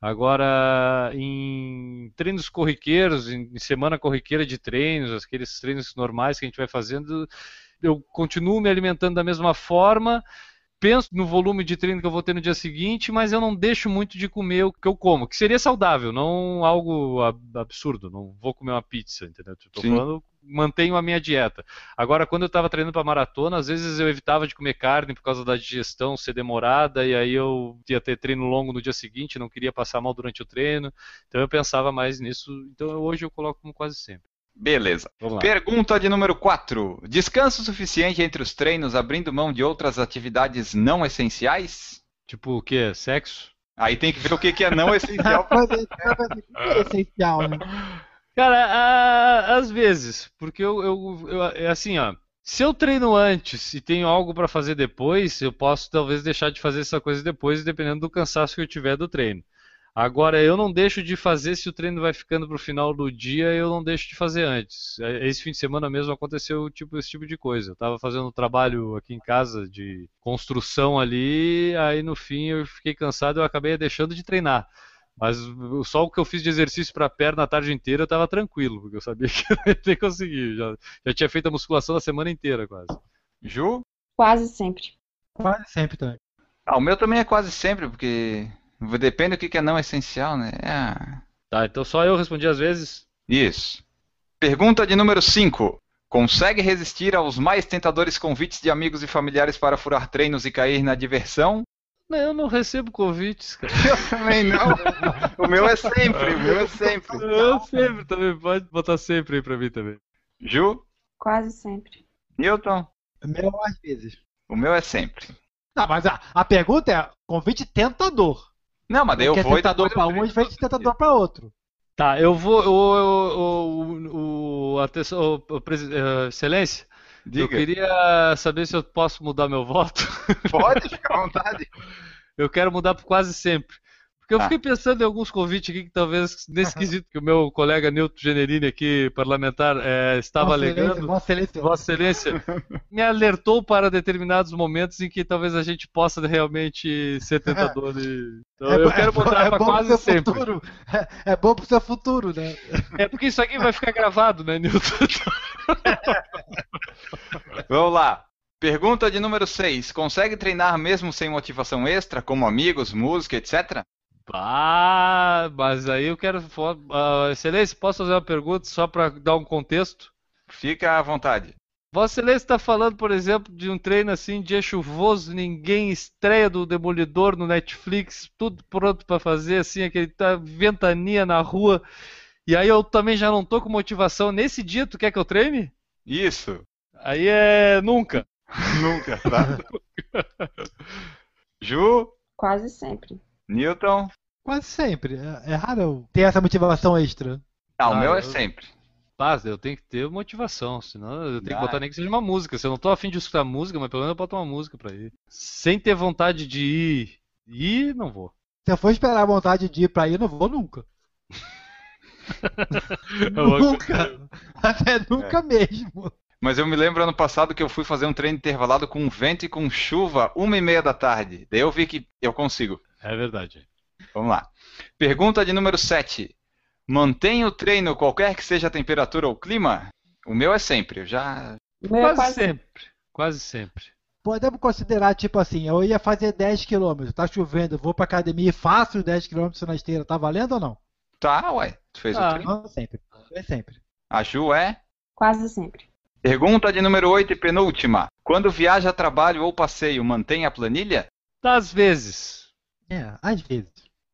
[SPEAKER 1] Agora, em treinos corriqueiros, em semana corriqueira de treinos, aqueles treinos normais que a gente vai fazendo, eu continuo me alimentando da mesma forma, penso no volume de treino que eu vou ter no dia seguinte, mas eu não deixo muito de comer o que eu como, que seria saudável, não algo absurdo. Não vou comer uma pizza, entendeu? Estou falando, mantenho a minha dieta. Agora, quando eu estava treinando para maratona, às vezes eu evitava de comer carne por causa da digestão ser demorada, e aí eu ia ter treino longo no dia seguinte, não queria passar mal durante o treino, então eu pensava mais nisso. Então hoje eu coloco como quase sempre.
[SPEAKER 2] Beleza. Pergunta de número 4. Descanso suficiente entre os treinos, abrindo mão de outras atividades não essenciais?
[SPEAKER 1] Tipo o que? Sexo?
[SPEAKER 2] Aí tem que ver o que é não essencial.
[SPEAKER 4] é essencial, né?
[SPEAKER 1] Cara, a, às vezes, porque eu, eu, eu, é assim, ó. Se eu treino antes e tenho algo para fazer depois, eu posso talvez deixar de fazer essa coisa depois, dependendo do cansaço que eu tiver do treino. Agora, eu não deixo de fazer se o treino vai ficando para o final do dia, eu não deixo de fazer antes. É, esse fim de semana mesmo aconteceu tipo, esse tipo de coisa. Eu estava fazendo um trabalho aqui em casa de construção ali, aí no fim eu fiquei cansado e eu acabei deixando de treinar. Mas só o que eu fiz de exercício para a perna a tarde inteira eu estava tranquilo, porque eu sabia que eu ia ter conseguido. Já, já tinha feito a musculação a semana inteira quase.
[SPEAKER 2] Ju?
[SPEAKER 3] Quase sempre.
[SPEAKER 4] Quase sempre também.
[SPEAKER 2] Ah, o meu também é quase sempre, porque Depende do que é não essencial, né? É...
[SPEAKER 1] Tá, então só eu respondi às vezes.
[SPEAKER 2] Isso. Pergunta de número 5. Consegue resistir aos mais tentadores convites de amigos e familiares para furar treinos e cair na diversão?
[SPEAKER 1] Não, eu não recebo convites, cara.
[SPEAKER 2] Eu também não. o meu é sempre, o meu é sempre.
[SPEAKER 1] Eu sempre também, pode botar sempre aí pra mim também.
[SPEAKER 2] Ju?
[SPEAKER 3] Quase sempre.
[SPEAKER 2] Newton?
[SPEAKER 4] O meu às vezes.
[SPEAKER 2] O meu é sempre.
[SPEAKER 4] Não, mas a, a pergunta é convite tentador.
[SPEAKER 2] Não, mas daí eu
[SPEAKER 4] Porque
[SPEAKER 2] vou.
[SPEAKER 4] é tentador para um e diferente de tentador para outro.
[SPEAKER 1] Tá, eu vou. O, o, o, atenção, o, o, excelência, Diga. eu queria saber se eu posso mudar meu voto.
[SPEAKER 2] Pode, fica à vontade.
[SPEAKER 1] eu quero mudar por quase sempre. Porque eu ah. fiquei pensando em alguns convites aqui que talvez nesse quesito que o meu colega Nilton Generini aqui, parlamentar, é, estava Vossa alegando.
[SPEAKER 4] Vossa Excelência.
[SPEAKER 1] Vossa Excelência me alertou para determinados momentos em que talvez a gente possa realmente ser tentador. E... Então é, eu quero mudar é, para quase sempre.
[SPEAKER 4] Futuro. É, é bom para o seu futuro, né?
[SPEAKER 1] É porque isso aqui vai ficar gravado, né, Nilton?
[SPEAKER 2] Vamos lá. Pergunta de número 6. Consegue treinar mesmo sem motivação extra, como amigos, música, etc?
[SPEAKER 1] Ah, mas aí eu quero. Uh, Excelência, posso fazer uma pergunta só para dar um contexto?
[SPEAKER 2] Fica à vontade.
[SPEAKER 1] Vossa Excelência está falando, por exemplo, de um treino assim, dia chuvoso, ninguém estreia do Demolidor no Netflix, tudo pronto para fazer, assim, aquele tá, ventania na rua. E aí eu também já não tô com motivação. Nesse dia, tu quer que eu treine?
[SPEAKER 2] Isso.
[SPEAKER 1] Aí é nunca.
[SPEAKER 2] nunca, tá? Ju?
[SPEAKER 3] Quase sempre.
[SPEAKER 2] Newton?
[SPEAKER 4] Quase sempre. É, é raro ter essa motivação extra.
[SPEAKER 2] Ah, o meu é sempre.
[SPEAKER 1] Paz, eu tenho que ter motivação, senão eu tenho que botar nem que seja uma música. Se eu não tô afim de escutar música, mas pelo menos eu boto uma música pra ir. Sem ter vontade de ir, ir, não vou.
[SPEAKER 4] Se eu for esperar a vontade de ir pra ir, não vou nunca. nunca. Até nunca é. mesmo.
[SPEAKER 2] Mas eu me lembro ano passado que eu fui fazer um treino intervalado com vento e com chuva, uma e meia da tarde. Daí eu vi que eu consigo.
[SPEAKER 1] É verdade.
[SPEAKER 2] Vamos lá. Pergunta de número 7. Mantém o treino qualquer que seja a temperatura ou clima? O meu é sempre, eu já.
[SPEAKER 1] Meu quase, quase sempre. Quase sempre.
[SPEAKER 4] Podemos considerar, tipo assim, eu ia fazer 10 km, tá chovendo, vou pra academia e faço 10 km na esteira, tá valendo ou não?
[SPEAKER 2] Tá, ué. Tu fez ah, o treino?
[SPEAKER 4] Não, sempre. É sempre.
[SPEAKER 2] A Ju é?
[SPEAKER 3] Quase sempre.
[SPEAKER 2] Pergunta de número 8 e penúltima. Quando viaja a trabalho ou passeio, mantém a planilha?
[SPEAKER 1] Às vezes.
[SPEAKER 4] É, às vezes.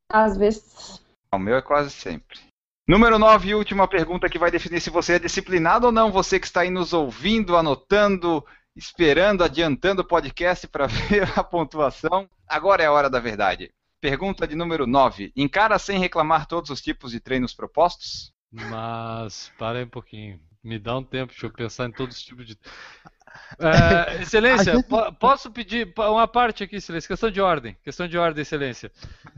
[SPEAKER 3] Às vezes.
[SPEAKER 2] O meu é quase sempre. Número 9 e última pergunta que vai definir se você é disciplinado ou não. Você que está aí nos ouvindo, anotando, esperando, adiantando o podcast para ver a pontuação. Agora é a hora da verdade. Pergunta de número 9. Encara sem reclamar todos os tipos de treinos propostos?
[SPEAKER 1] Mas, para aí um pouquinho. Me dá um tempo, deixa eu pensar em todos os tipos de. Uh, excelência, gente... posso pedir uma parte aqui, Excelência? Questão de ordem. Questão de ordem, Excelência.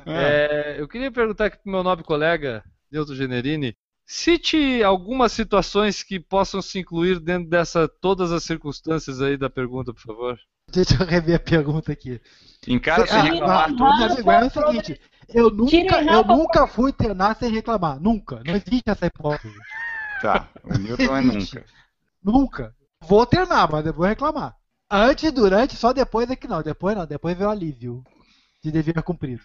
[SPEAKER 1] É. É, eu queria perguntar aqui para o meu nobre colega, Nilton Generini, Cite algumas situações que possam se incluir dentro dessa todas as circunstâncias aí da pergunta, por favor.
[SPEAKER 4] Deixa eu rever a pergunta aqui.
[SPEAKER 2] Em casa sem
[SPEAKER 4] Ah,
[SPEAKER 2] reclamar
[SPEAKER 4] amigo, é o seguinte, eu nunca, eu nunca fui treinar sem reclamar. Nunca. Não existe essa hipótese.
[SPEAKER 2] Tá, o Newton é nunca.
[SPEAKER 4] Nunca. Vou treinar, mas eu vou reclamar. Antes, durante, só depois é que não. Depois não. Depois vem o alívio de dever cumprido.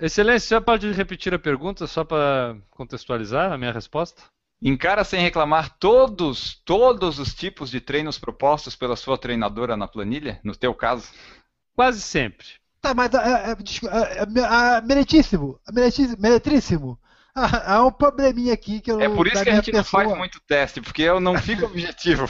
[SPEAKER 1] Excelência, você pode repetir a pergunta só para contextualizar a minha resposta?
[SPEAKER 2] Encara sem reclamar todos, todos os tipos de treinos propostos pela sua treinadora na planilha, no teu caso?
[SPEAKER 1] Quase sempre.
[SPEAKER 4] Tá, mas é, é, desculpa, é, é, meritíssimo, meritíssimo, meretríssimo. Há um probleminha aqui que eu
[SPEAKER 2] É por isso que a gente não
[SPEAKER 4] pessoa,
[SPEAKER 2] faz muito teste, porque eu não fico objetivo.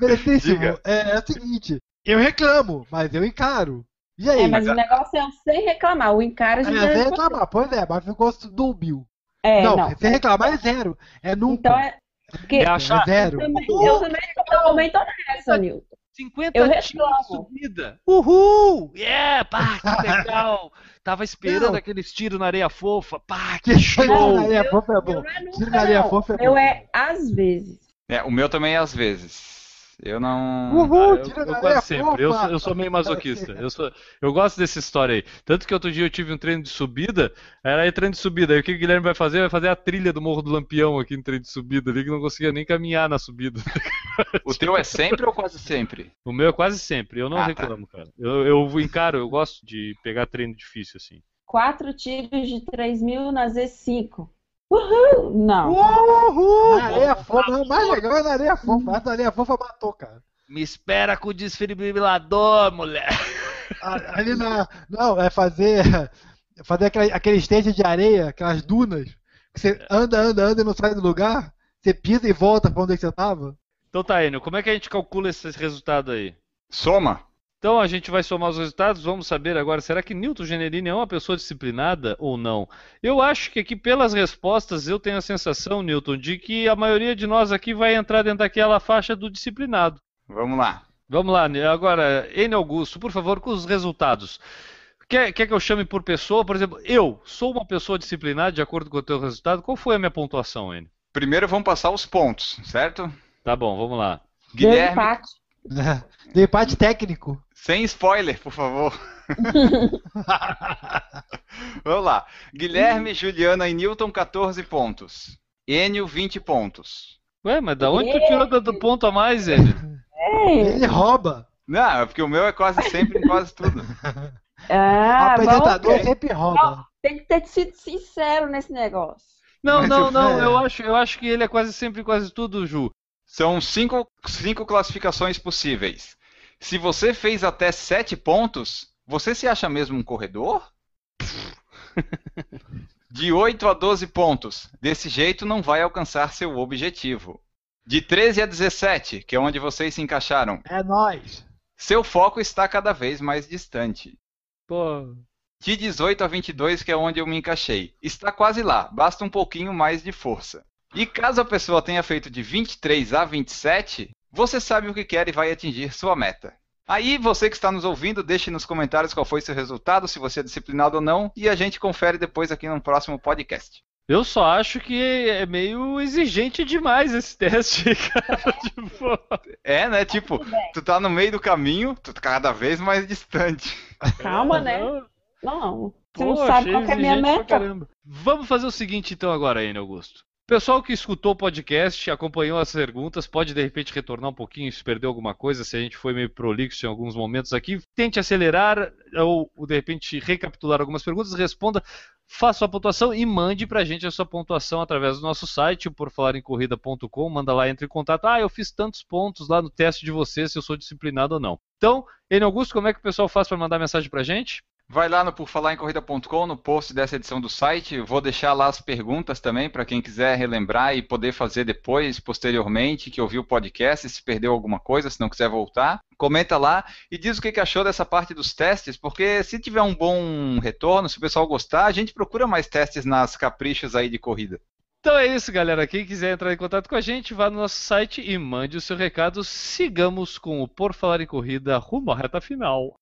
[SPEAKER 4] Meretríssimo.
[SPEAKER 2] Diga.
[SPEAKER 4] É, é o seguinte, eu reclamo, mas eu encaro. E aí?
[SPEAKER 3] É, mas o negócio é sem reclamar. O encara a
[SPEAKER 4] É,
[SPEAKER 3] gente
[SPEAKER 4] sem
[SPEAKER 3] já
[SPEAKER 4] reclamar, pois é, mas ficou dúbio.
[SPEAKER 3] É,
[SPEAKER 4] não,
[SPEAKER 3] não.
[SPEAKER 4] sem reclamar é zero. É nunca.
[SPEAKER 3] Então é. Porque
[SPEAKER 1] É
[SPEAKER 4] é
[SPEAKER 1] achar
[SPEAKER 4] zero.
[SPEAKER 3] eu também, eu também, eu também tô nessa, Nilton.
[SPEAKER 1] 50
[SPEAKER 3] Eu
[SPEAKER 1] tiros de subida. Uhul! Yeah, pá, que legal. Tava esperando
[SPEAKER 4] Não.
[SPEAKER 1] aqueles tiros na areia fofa. Pá, que
[SPEAKER 4] Tiro
[SPEAKER 1] show.
[SPEAKER 4] na areia fofa é
[SPEAKER 3] Eu
[SPEAKER 4] bom.
[SPEAKER 3] é
[SPEAKER 4] Tiro na areia fofa é
[SPEAKER 3] Eu
[SPEAKER 4] bom.
[SPEAKER 3] é às vezes.
[SPEAKER 2] É, o meu também é às vezes. Eu não.
[SPEAKER 4] Uhul,
[SPEAKER 1] Ah, eu,
[SPEAKER 4] tiro
[SPEAKER 1] eu
[SPEAKER 4] na
[SPEAKER 1] quase sempre. Eu eu sou meio masoquista. Eu, sou, eu gosto dessa história aí. Tanto que outro dia eu tive um treino de subida. Era aí treino de subida. Aí o que o Guilherme vai fazer? Vai fazer a trilha do Morro do Lampião aqui no treino de subida ali, que não conseguia nem caminhar na subida.
[SPEAKER 2] O teu é sempre ou quase sempre?
[SPEAKER 1] O meu é quase sempre. Eu não
[SPEAKER 2] Ah, tá.
[SPEAKER 1] reclamo, cara. Eu, eu encaro, eu gosto de pegar treino difícil assim.
[SPEAKER 3] Quatro tiros de 3 mil na Z5. Uhul! Não.
[SPEAKER 4] Uhul! Na areia fofa, o mais legal é na areia fofa. Essa areia fofa matou, cara.
[SPEAKER 1] Me espera com o desfibrilador, mulher.
[SPEAKER 4] A- Ali na. Não, é fazer. Fazer aquele, aquele de areia, aquelas dunas, que você anda, anda, anda e não sai do lugar, você pisa e volta pra onde é que você tava.
[SPEAKER 1] Então tá, Enio, como é que a gente calcula esse resultado aí?
[SPEAKER 2] Soma.
[SPEAKER 1] Então a gente vai somar os resultados, vamos saber agora, será que Newton Generini é uma pessoa disciplinada ou não? Eu acho que aqui pelas respostas eu tenho a sensação, Newton, de que a maioria de nós aqui vai entrar dentro daquela faixa do disciplinado.
[SPEAKER 2] Vamos lá.
[SPEAKER 1] Vamos lá, Ne- agora, Enio Augusto, por favor, com os resultados. Quer, quer que eu chame por pessoa? Por exemplo, eu sou uma pessoa disciplinada de acordo com o teu resultado. Qual foi a minha pontuação, Enio?
[SPEAKER 2] Primeiro vamos passar os pontos, certo?
[SPEAKER 1] Tá bom, vamos lá.
[SPEAKER 3] Deu
[SPEAKER 2] Guilherme,
[SPEAKER 3] empate.
[SPEAKER 4] Do empate técnico.
[SPEAKER 2] Sem spoiler, por favor. vamos lá. Guilherme, Juliana e Newton, 14 pontos. Enio, 20 pontos.
[SPEAKER 1] Ué, mas da onde tu tirou tanto ponto a mais, Enio?
[SPEAKER 3] É.
[SPEAKER 4] Ele rouba.
[SPEAKER 2] Não, é porque o meu é quase sempre em quase tudo.
[SPEAKER 4] o
[SPEAKER 3] Ah,
[SPEAKER 4] apresentador
[SPEAKER 3] vamos-
[SPEAKER 4] sempre rouba.
[SPEAKER 3] tem que ter sido sincero nesse negócio.
[SPEAKER 1] Não,
[SPEAKER 2] Mas
[SPEAKER 1] não,
[SPEAKER 2] eu-
[SPEAKER 1] não.
[SPEAKER 4] é.
[SPEAKER 1] Eu acho, eu acho que ele é quase sempre quase tudo, Ju.
[SPEAKER 2] São cinco, cinco classificações possíveis. Se você fez até 7 pontos, você se acha mesmo um corredor? De 8 a 12 pontos. Desse jeito não vai alcançar seu objetivo. De 13 a 17, que é onde vocês se encaixaram,
[SPEAKER 4] É nóis.
[SPEAKER 2] seu foco está cada vez mais distante.
[SPEAKER 1] Pô.
[SPEAKER 2] De 18 a 22, que é onde eu me encaixei, está quase lá, basta um pouquinho mais de força. E caso a pessoa tenha feito de 23 a 27, você sabe o que quer e vai atingir sua meta. Aí você que está nos ouvindo, deixe nos comentários qual foi seu resultado, se você é disciplinado ou não, e a gente confere depois aqui no próximo podcast.
[SPEAKER 1] Eu só acho que é meio exigente demais esse teste, cara. Tipo,
[SPEAKER 2] É, né? Tipo, tu tá no meio do caminho, tu tá cada vez mais distante.
[SPEAKER 3] Calma, né? Não. Você
[SPEAKER 1] Pô,
[SPEAKER 3] não sabe qual que é a minha meta.
[SPEAKER 1] Vamos fazer o seguinte então agora, Enio Augusto. Pessoal que escutou o podcast, acompanhou as perguntas, pode de repente retornar um pouquinho se perdeu alguma coisa, se a gente foi meio prolixo em alguns momentos aqui. Tente acelerar ou de repente recapitular algumas perguntas, responda, faça sua pontuação e mande pra gente a sua pontuação através do nosso site, o porfalarencorrida.com, manda lá, entre em contato. Ah, eu fiz tantos pontos lá no teste de você, se eu sou disciplinado ou não. Então, Enio Augusto, como é que o pessoal faz para mandar mensagem pra gente?
[SPEAKER 2] Vai lá no porfalarencorrida.com, no post dessa edição do site. Vou deixar lá as perguntas também para quem quiser relembrar e poder fazer depois, posteriormente, que ouviu o podcast, se perdeu alguma coisa, se não quiser voltar. Comenta lá e diz o que que achou dessa parte dos testes, porque se tiver um bom retorno, se o pessoal gostar, a gente procura mais testes nas caprichos aí de corrida.
[SPEAKER 1] Então é isso, galera. Quem quiser entrar em contato com a gente, vá no nosso site e mande o seu recado. Sigamos com o Por Falar em Corrida rumo à reta final.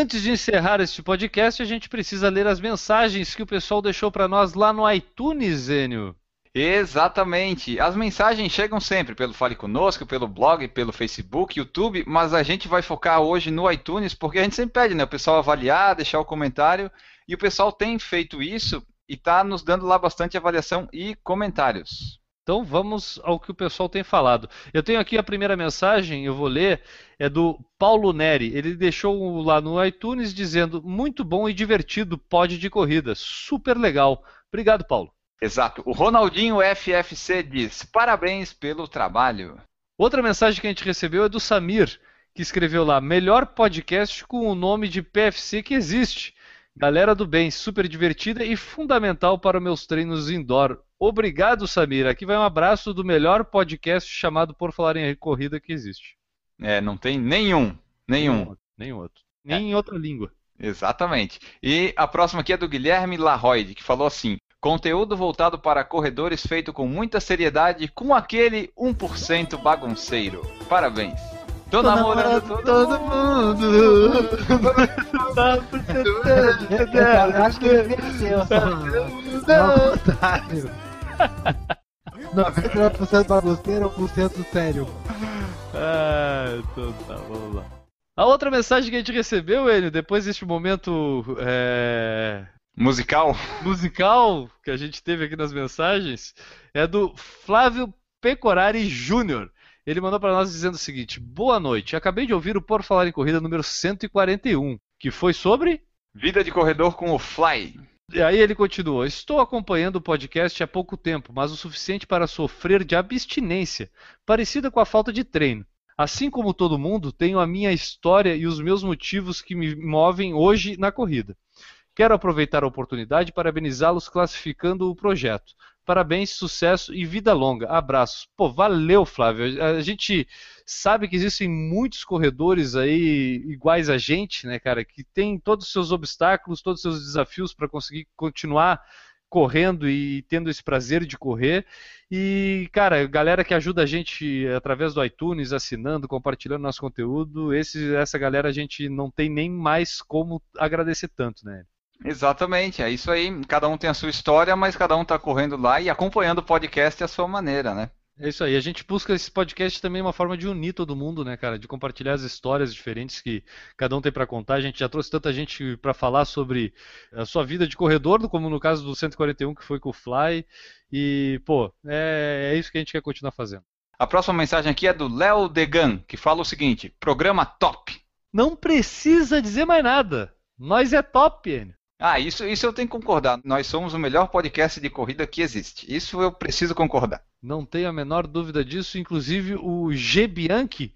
[SPEAKER 1] Antes de encerrar este podcast, a gente precisa ler as mensagens que o pessoal deixou para nós lá no iTunes, Enio.
[SPEAKER 2] Exatamente. As mensagens chegam sempre pelo Fale Conosco, pelo blog, pelo Facebook, YouTube, mas a gente vai focar hoje no iTunes porque a gente sempre pede, né? O pessoal avaliar, deixar o comentário e o pessoal tem feito isso e está nos dando lá bastante avaliação e comentários.
[SPEAKER 1] Então vamos ao que o pessoal tem falado. Eu tenho aqui a primeira mensagem, eu vou ler, é do Paulo Neri. Ele deixou lá no iTunes dizendo: muito bom e divertido pod de corrida, super legal. Obrigado, Paulo.
[SPEAKER 2] Exato. O Ronaldinho FFC diz: parabéns pelo trabalho.
[SPEAKER 1] Outra mensagem que a gente recebeu é do Samir, que escreveu lá: melhor podcast com o nome de PFC que existe. Galera do bem, super divertida e fundamental para meus treinos indoor. Obrigado, Samir. Aqui vai um abraço do melhor podcast chamado Por Falar em Corrida que existe.
[SPEAKER 2] É, não tem nenhum. Nenhum.
[SPEAKER 1] Nenhum outro. Nem é. em outra língua.
[SPEAKER 2] Exatamente. E a próxima aqui é do Guilherme Larroide, que falou assim: conteúdo voltado para corredores feito com muita seriedade, com aquele 1% bagunceiro. Parabéns. Tô, Tô namorando, namorando todo, mundo.
[SPEAKER 4] Eu acho que ele venceu, Não, contrário. 99% bagunceiro, 1% sério.
[SPEAKER 1] Ah, então tá, vamos lá. A outra mensagem que a gente recebeu, ele, depois deste momento é...
[SPEAKER 2] musical
[SPEAKER 1] musical que a gente teve aqui nas mensagens, é do Flávio Pecorari Júnior. Ele mandou para nós dizendo o seguinte: Boa noite, acabei de ouvir o Por Falar em Corrida número 141, que foi sobre.
[SPEAKER 2] Vida de corredor com o Fly.
[SPEAKER 1] E aí ele continuou: Estou acompanhando o podcast há pouco tempo, mas o suficiente para sofrer de abstinência, parecida com a falta de treino. Assim como todo mundo, tenho a minha história e os meus motivos que me movem hoje na corrida. Quero aproveitar a oportunidade e parabenizá-los classificando o projeto. Parabéns, sucesso e vida longa. Abraços. Pô, valeu, Flávio. A gente sabe que existem muitos corredores aí iguais a gente, né, cara, que tem todos os seus obstáculos, todos os seus desafios para conseguir continuar correndo e tendo esse prazer de correr. E, cara, galera que ajuda a gente através do iTunes, assinando, compartilhando nosso conteúdo, esse, essa galera a gente não tem nem mais como agradecer tanto, né?
[SPEAKER 2] Exatamente, é isso aí. Cada um tem a sua história, mas cada um está correndo lá e acompanhando o podcast à sua maneira, né?
[SPEAKER 1] É isso aí. A gente busca esse podcast também uma forma de unir todo mundo, né, cara? De compartilhar as histórias diferentes que cada um tem para contar. A gente já trouxe tanta gente para falar sobre a sua vida de corredor, como no caso do 141 que foi com o Fly. E, pô, é, é isso que a gente quer continuar fazendo.
[SPEAKER 2] A próxima mensagem aqui é do Léo Degan, que fala o seguinte: programa top.
[SPEAKER 1] Não precisa dizer mais nada. Nós é top, Enio.
[SPEAKER 2] Ah, isso, isso eu tenho que concordar. Nós somos o melhor podcast de corrida que existe. Isso eu preciso concordar.
[SPEAKER 1] Não tenho a menor dúvida disso. Inclusive, o G. Bianchi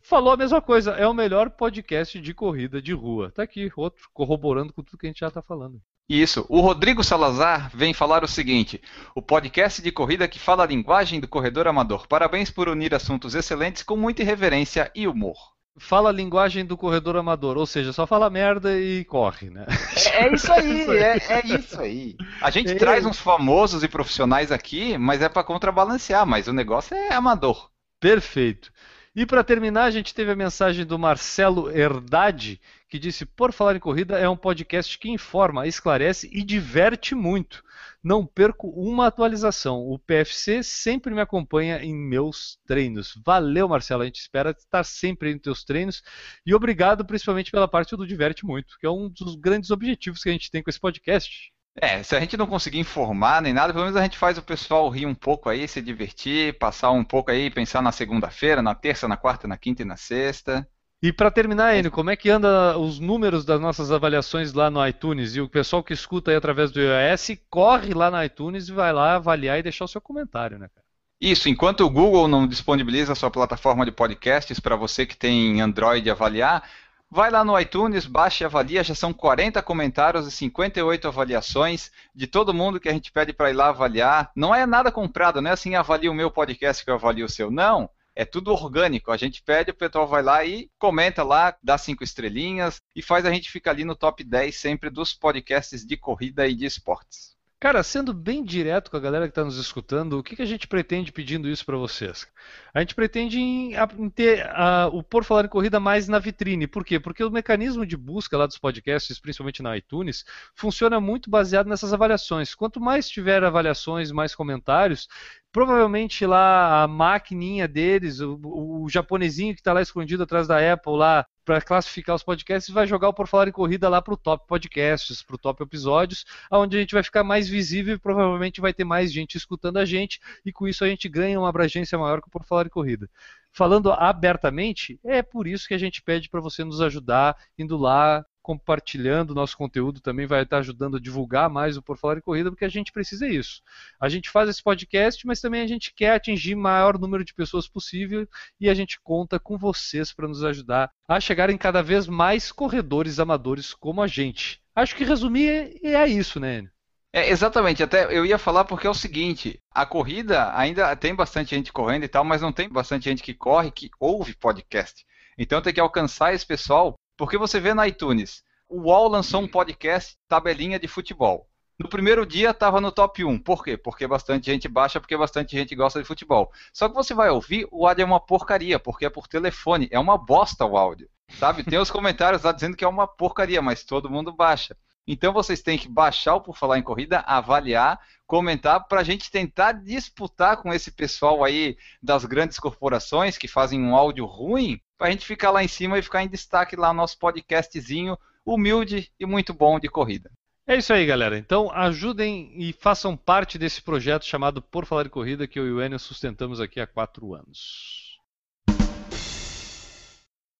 [SPEAKER 1] falou a mesma coisa. É o melhor podcast de corrida de rua. Tá aqui, outro, corroborando com tudo que a gente já está falando.
[SPEAKER 2] Isso. O Rodrigo Salazar vem falar o seguinte: o podcast de corrida que fala a linguagem do corredor amador. Parabéns por unir assuntos excelentes com muita irreverência e humor
[SPEAKER 1] fala a linguagem do corredor amador, ou seja, só fala merda e corre, né?
[SPEAKER 2] É, é isso aí, é, é, isso aí. A gente é. traz uns famosos e profissionais aqui, mas é para contrabalancear, mas o negócio é amador.
[SPEAKER 1] Perfeito. E para terminar, a gente teve a mensagem do Marcelo Herdade, que disse: Por Falar em Corrida é um podcast que informa, esclarece e diverte muito não perco uma atualização. O PFC sempre me acompanha em meus treinos. Valeu, Marcelo. A gente espera estar sempre em teus treinos. E obrigado principalmente pela parte do Diverte Muito, que é um dos grandes objetivos que a gente tem com esse podcast.
[SPEAKER 2] É, se a gente não conseguir informar nem nada, pelo menos a gente faz o pessoal rir um pouco aí, se divertir, passar um pouco aí, pensar na segunda-feira, na terça, na quarta, na quinta e na sexta.
[SPEAKER 1] E para terminar, Enio, como é que anda os números das nossas avaliações lá no iTunes? E o pessoal que escuta aí através do iOS, corre lá no iTunes e vai lá avaliar e deixar o seu comentário, né, cara?
[SPEAKER 2] Isso, enquanto o Google não disponibiliza a sua plataforma de podcasts para você que tem Android avaliar, vai lá no iTunes, baixa e avalia, já são 40 comentários e 58 avaliações de todo mundo que a gente pede para ir lá avaliar. Não é nada comprado, não é assim, avalia o meu podcast que eu avalio o seu. Não, é tudo orgânico. A gente pede, o pessoal vai lá e comenta lá, dá cinco estrelinhas e faz a gente ficar ali no top 10 sempre dos podcasts de corrida e de esportes.
[SPEAKER 1] Cara, sendo bem direto com a galera que está nos escutando, o que, que a gente pretende pedindo isso para vocês? A gente pretende em, em ter uh, o Por Falar em Corrida mais na vitrine. Por quê? Porque o mecanismo de busca lá dos podcasts, principalmente na iTunes, funciona muito baseado nessas avaliações. Quanto mais tiver avaliações, mais comentários, provavelmente lá a maquininha deles, o, o japonesinho que está lá escondido atrás da Apple lá para classificar os podcasts vai jogar o Por Falar em Corrida lá para o top podcasts, para o top episódios, onde a gente vai ficar mais visível e provavelmente vai ter mais gente escutando a gente e com isso a gente ganha uma abrangência maior que o Por Falar em Corrida. Falando abertamente, é por isso que a gente pede para você nos ajudar indo lá, compartilhando nosso conteúdo também vai estar ajudando a divulgar mais o Por Falar em Corrida, porque a gente precisa disso. A gente faz esse podcast, mas também a gente quer atingir o maior número de pessoas possível e a gente conta com vocês para nos ajudar a chegarem cada vez mais corredores amadores como a gente. Acho que resumir é isso, né, Enio?
[SPEAKER 2] É, exatamente, até eu ia falar porque é o seguinte, a corrida ainda tem bastante gente correndo e tal, mas não tem bastante gente que corre que ouve podcast. Então tem que alcançar esse pessoal porque você vê na iTunes, o UOL lançou um podcast tabelinha de futebol. No primeiro dia estava no top 1. Por quê? Porque bastante gente baixa, porque bastante gente gosta de futebol. Só que você vai ouvir, o áudio é uma porcaria, porque é por telefone. É uma bosta o áudio. Sabe? Tem os comentários lá dizendo que é uma porcaria, mas todo mundo baixa. Então vocês têm que baixar o Por Falar em Corrida, avaliar, comentar, para a gente tentar disputar com esse pessoal aí das grandes corporações que fazem um áudio ruim, para a gente ficar lá em cima e ficar em destaque lá no nosso podcastzinho humilde e muito bom de corrida.
[SPEAKER 1] É isso aí, galera. Então ajudem e façam parte desse projeto chamado Por Falar em Corrida que eu e o Enio sustentamos aqui há quatro anos.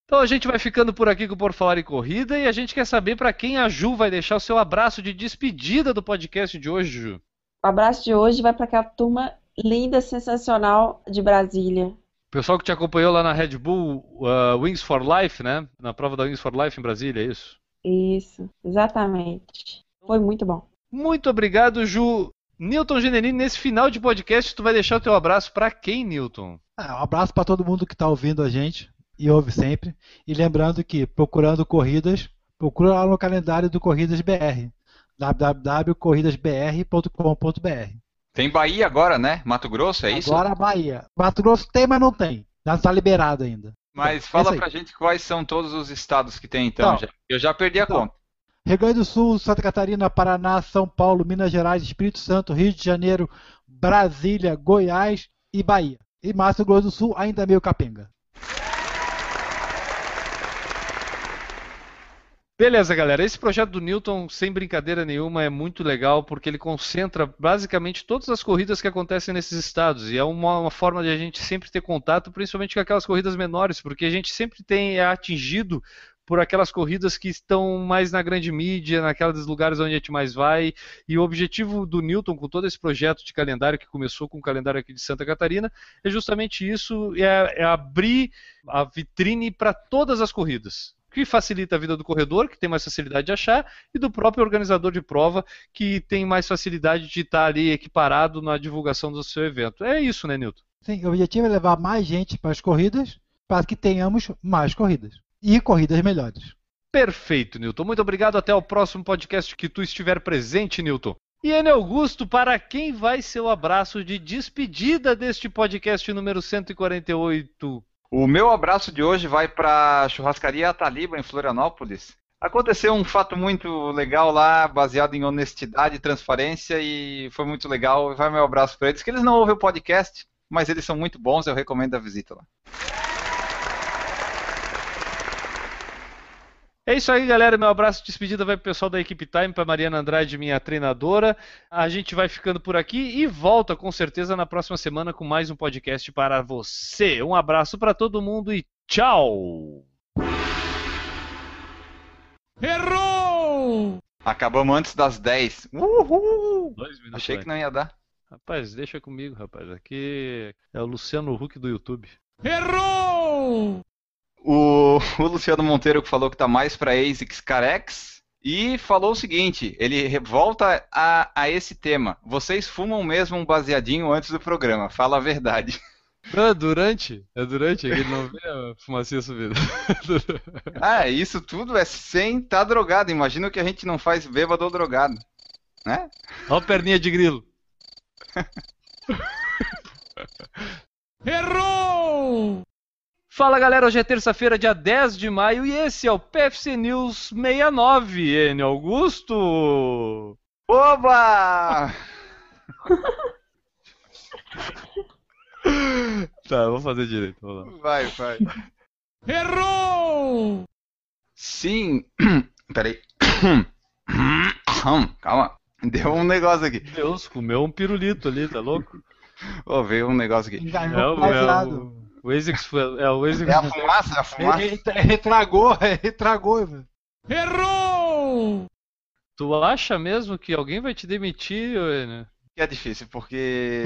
[SPEAKER 1] Então a gente vai ficando por aqui com o Por Falar em Corrida e a gente quer saber para quem a Ju vai deixar o seu abraço de despedida do podcast de hoje, Ju.
[SPEAKER 3] O abraço de hoje vai para aquela turma linda, sensacional de Brasília.
[SPEAKER 1] O pessoal que te acompanhou lá na Red Bull uh, Wings for Life, né? Na prova da Wings for Life em Brasília, é isso?
[SPEAKER 3] Isso, exatamente. Foi muito bom.
[SPEAKER 1] Muito obrigado, Ju. Newton Generini, nesse final de podcast, tu vai deixar o teu abraço para quem, Newton?
[SPEAKER 4] Ah, um abraço para todo mundo que está ouvindo a gente e ouve sempre. E lembrando que, procurando corridas, procura lá no calendário do Corridas BR, www.corridasbr.com.br.
[SPEAKER 2] Tem Bahia agora, né? Mato Grosso, é isso?
[SPEAKER 4] Agora Bahia. Mato Grosso tem, mas não tem. Não está liberado ainda.
[SPEAKER 2] Mas fala pra gente quais são todos os estados que tem então. então já. Eu já perdi a então, conta.
[SPEAKER 4] Rio Grande do Sul, Santa Catarina, Paraná, São Paulo, Minas Gerais, Espírito Santo, Rio de Janeiro, Brasília, Goiás e Bahia. E Mato Grosso do Sul ainda é meio capenga.
[SPEAKER 1] Beleza, galera. Esse projeto do Newton, sem brincadeira nenhuma, é muito legal porque ele concentra basicamente todas as corridas que acontecem nesses estados. E é uma, uma, forma de a gente sempre ter contato, principalmente com aquelas corridas menores, porque a gente sempre tem é atingido por aquelas corridas que estão mais na grande mídia, naqueles lugares onde a gente mais vai. E o objetivo do Newton, com todo esse projeto de calendário que começou com o calendário aqui de Santa Catarina, é justamente isso: é, é abrir a vitrine para todas as corridas que facilita a vida do corredor, que tem mais facilidade de achar, e do próprio organizador de prova, que tem mais facilidade de estar ali equiparado na divulgação do seu evento. É isso, né, Nilton?
[SPEAKER 4] Sim, o objetivo é levar mais gente para as corridas, para que tenhamos mais corridas. E corridas melhores.
[SPEAKER 1] Perfeito, Nilton. Muito obrigado. Até o próximo podcast que tu estiver presente, Nilton. E Enio Augusto, para quem vai ser o abraço de despedida deste podcast número 148?
[SPEAKER 2] O meu abraço de hoje vai para a churrascaria Ataliba, em Florianópolis. Aconteceu um fato muito legal lá, baseado em honestidade e transparência, e foi muito legal. Vai meu abraço para eles, que eles não ouvem o podcast, mas eles são muito bons, eu recomendo a visita lá.
[SPEAKER 1] É isso aí, galera. Meu abraço de despedida vai pro pessoal da Equipe Time, para Mariana Andrade, minha treinadora. A gente vai ficando por aqui e volta com certeza na próxima semana com mais um podcast para você. Um abraço para todo mundo e tchau!
[SPEAKER 2] Errou! Acabamos antes das 10. Uhul! Achei que não ia dar.
[SPEAKER 1] Rapaz, deixa comigo, rapaz. Aqui é o Luciano Huck do YouTube.
[SPEAKER 2] Errou! O, o Luciano Monteiro que falou que tá mais para ASICS Carex e falou o seguinte: ele volta a, a esse tema. Vocês fumam mesmo um baseadinho antes do programa? Fala a verdade.
[SPEAKER 1] Não, é durante. É durante, ele não vê a fumacinha subindo.
[SPEAKER 2] ah, isso tudo é sem estar tá drogado. Imagina o que a gente não faz bêbado ou drogado. né?
[SPEAKER 1] Ó a perninha de grilo.
[SPEAKER 5] Errou!
[SPEAKER 1] Fala galera, hoje é terça-feira, dia 10 de maio, e esse é o PFC News 69, N. Augusto!
[SPEAKER 2] Oba!
[SPEAKER 1] Tá, vou fazer direito, vamos lá.
[SPEAKER 2] Vai, vai.
[SPEAKER 5] Errou!
[SPEAKER 2] Sim. Peraí. Calma. Deu um negócio aqui.
[SPEAKER 1] Deus, comeu um pirulito ali, tá louco?
[SPEAKER 2] Ô, veio um negócio aqui.
[SPEAKER 1] É
[SPEAKER 4] Enganou
[SPEAKER 1] o,
[SPEAKER 4] o
[SPEAKER 1] é
[SPEAKER 4] lado.
[SPEAKER 1] O, Asics foi- é o Asics
[SPEAKER 2] É a fumaça? É a fumaça?
[SPEAKER 4] Ele retragou, retragou. velho.
[SPEAKER 5] Errou!
[SPEAKER 1] Tu acha mesmo que alguém vai te demitir?
[SPEAKER 2] Que é difícil, porque.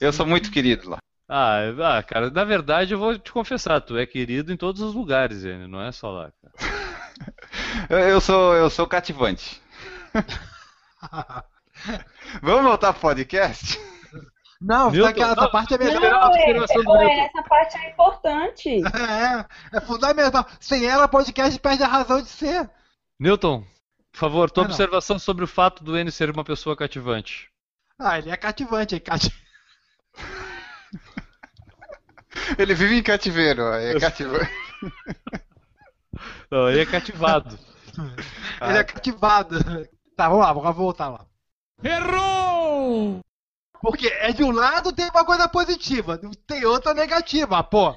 [SPEAKER 2] Eu sou muito querido lá.
[SPEAKER 1] Ah, ah, cara, na verdade eu vou te confessar, tu é querido em todos os lugares, N, não é só lá, cara.
[SPEAKER 2] Eu, eu sou, eu sou cativante. Vamos voltar pro podcast?
[SPEAKER 4] Não,
[SPEAKER 1] Newton,
[SPEAKER 4] essa, essa
[SPEAKER 1] não.
[SPEAKER 4] parte é melhor.
[SPEAKER 3] Não,
[SPEAKER 1] a
[SPEAKER 3] é, é, essa parte é importante.
[SPEAKER 4] É, é fundamental. Sem ela, o podcast perde a razão de ser.
[SPEAKER 1] Newton, por favor, tua
[SPEAKER 4] Ah, não.
[SPEAKER 1] observação sobre o fato do N ser uma pessoa cativante.
[SPEAKER 4] Ah, ele é cativante, é cati...
[SPEAKER 2] Ele vive em cativeiro, é cativante.
[SPEAKER 1] Não, ele é cativado.
[SPEAKER 4] ele é cativado. Tá, vamos lá, vamos voltar lá.
[SPEAKER 5] Errou!
[SPEAKER 4] Porque é de um lado tem uma coisa positiva, tem outra negativa, pô.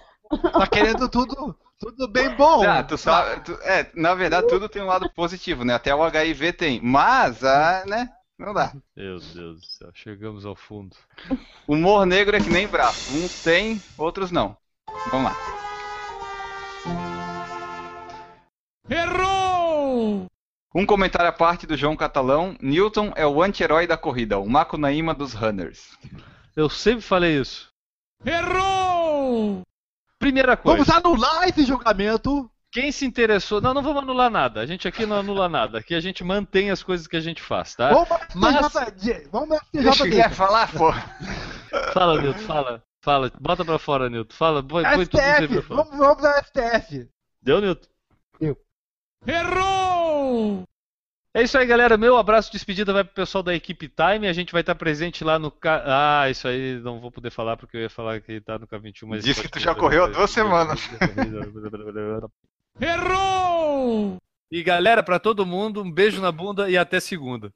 [SPEAKER 4] Tá querendo tudo, tudo bem bom.
[SPEAKER 2] Ah, tu sabe, tu- é, na verdade tudo tem um lado positivo, né? Até o HIV tem. Mas, ah, né? Não dá.
[SPEAKER 1] Meu Deus do céu, chegamos ao fundo.
[SPEAKER 2] Humor negro é que nem braço. Uns tem, outros não. Vamos lá.
[SPEAKER 5] Errou!
[SPEAKER 2] Um comentário à parte do João Catalão. Newton é o anti-herói da corrida, o Macunaíma dos runners.
[SPEAKER 1] Eu sempre falei isso.
[SPEAKER 5] Errou!
[SPEAKER 1] Primeira coisa,
[SPEAKER 4] Vamos anular esse julgamento.
[SPEAKER 1] quem se interessou. Não, não vamos anular nada. A gente aqui não anula nada. Aqui a gente mantém as coisas que a gente faz, tá?
[SPEAKER 4] Vamos
[SPEAKER 1] Mas-.
[SPEAKER 4] Vamos
[SPEAKER 2] Deixa
[SPEAKER 4] STJD.
[SPEAKER 2] quer falar, pô.
[SPEAKER 1] Fala, Nilton, fala. Fala, bota pra fora, Nilton. Fala, põe, põe tudo pra fora.
[SPEAKER 4] Vamos, vamos ao STF.
[SPEAKER 1] Deu, Nilton?
[SPEAKER 5] Errou!
[SPEAKER 1] É isso aí, galera. Meu abraço de despedida vai pro pessoal da equipe Time. A gente vai estar presente lá no. Ah, isso aí não vou poder falar porque eu ia falar que tá no K21. Mas
[SPEAKER 2] Diz que tu já correu há duas semanas.
[SPEAKER 5] Errou!
[SPEAKER 1] E galera, pra todo mundo, um beijo na bunda e até segunda.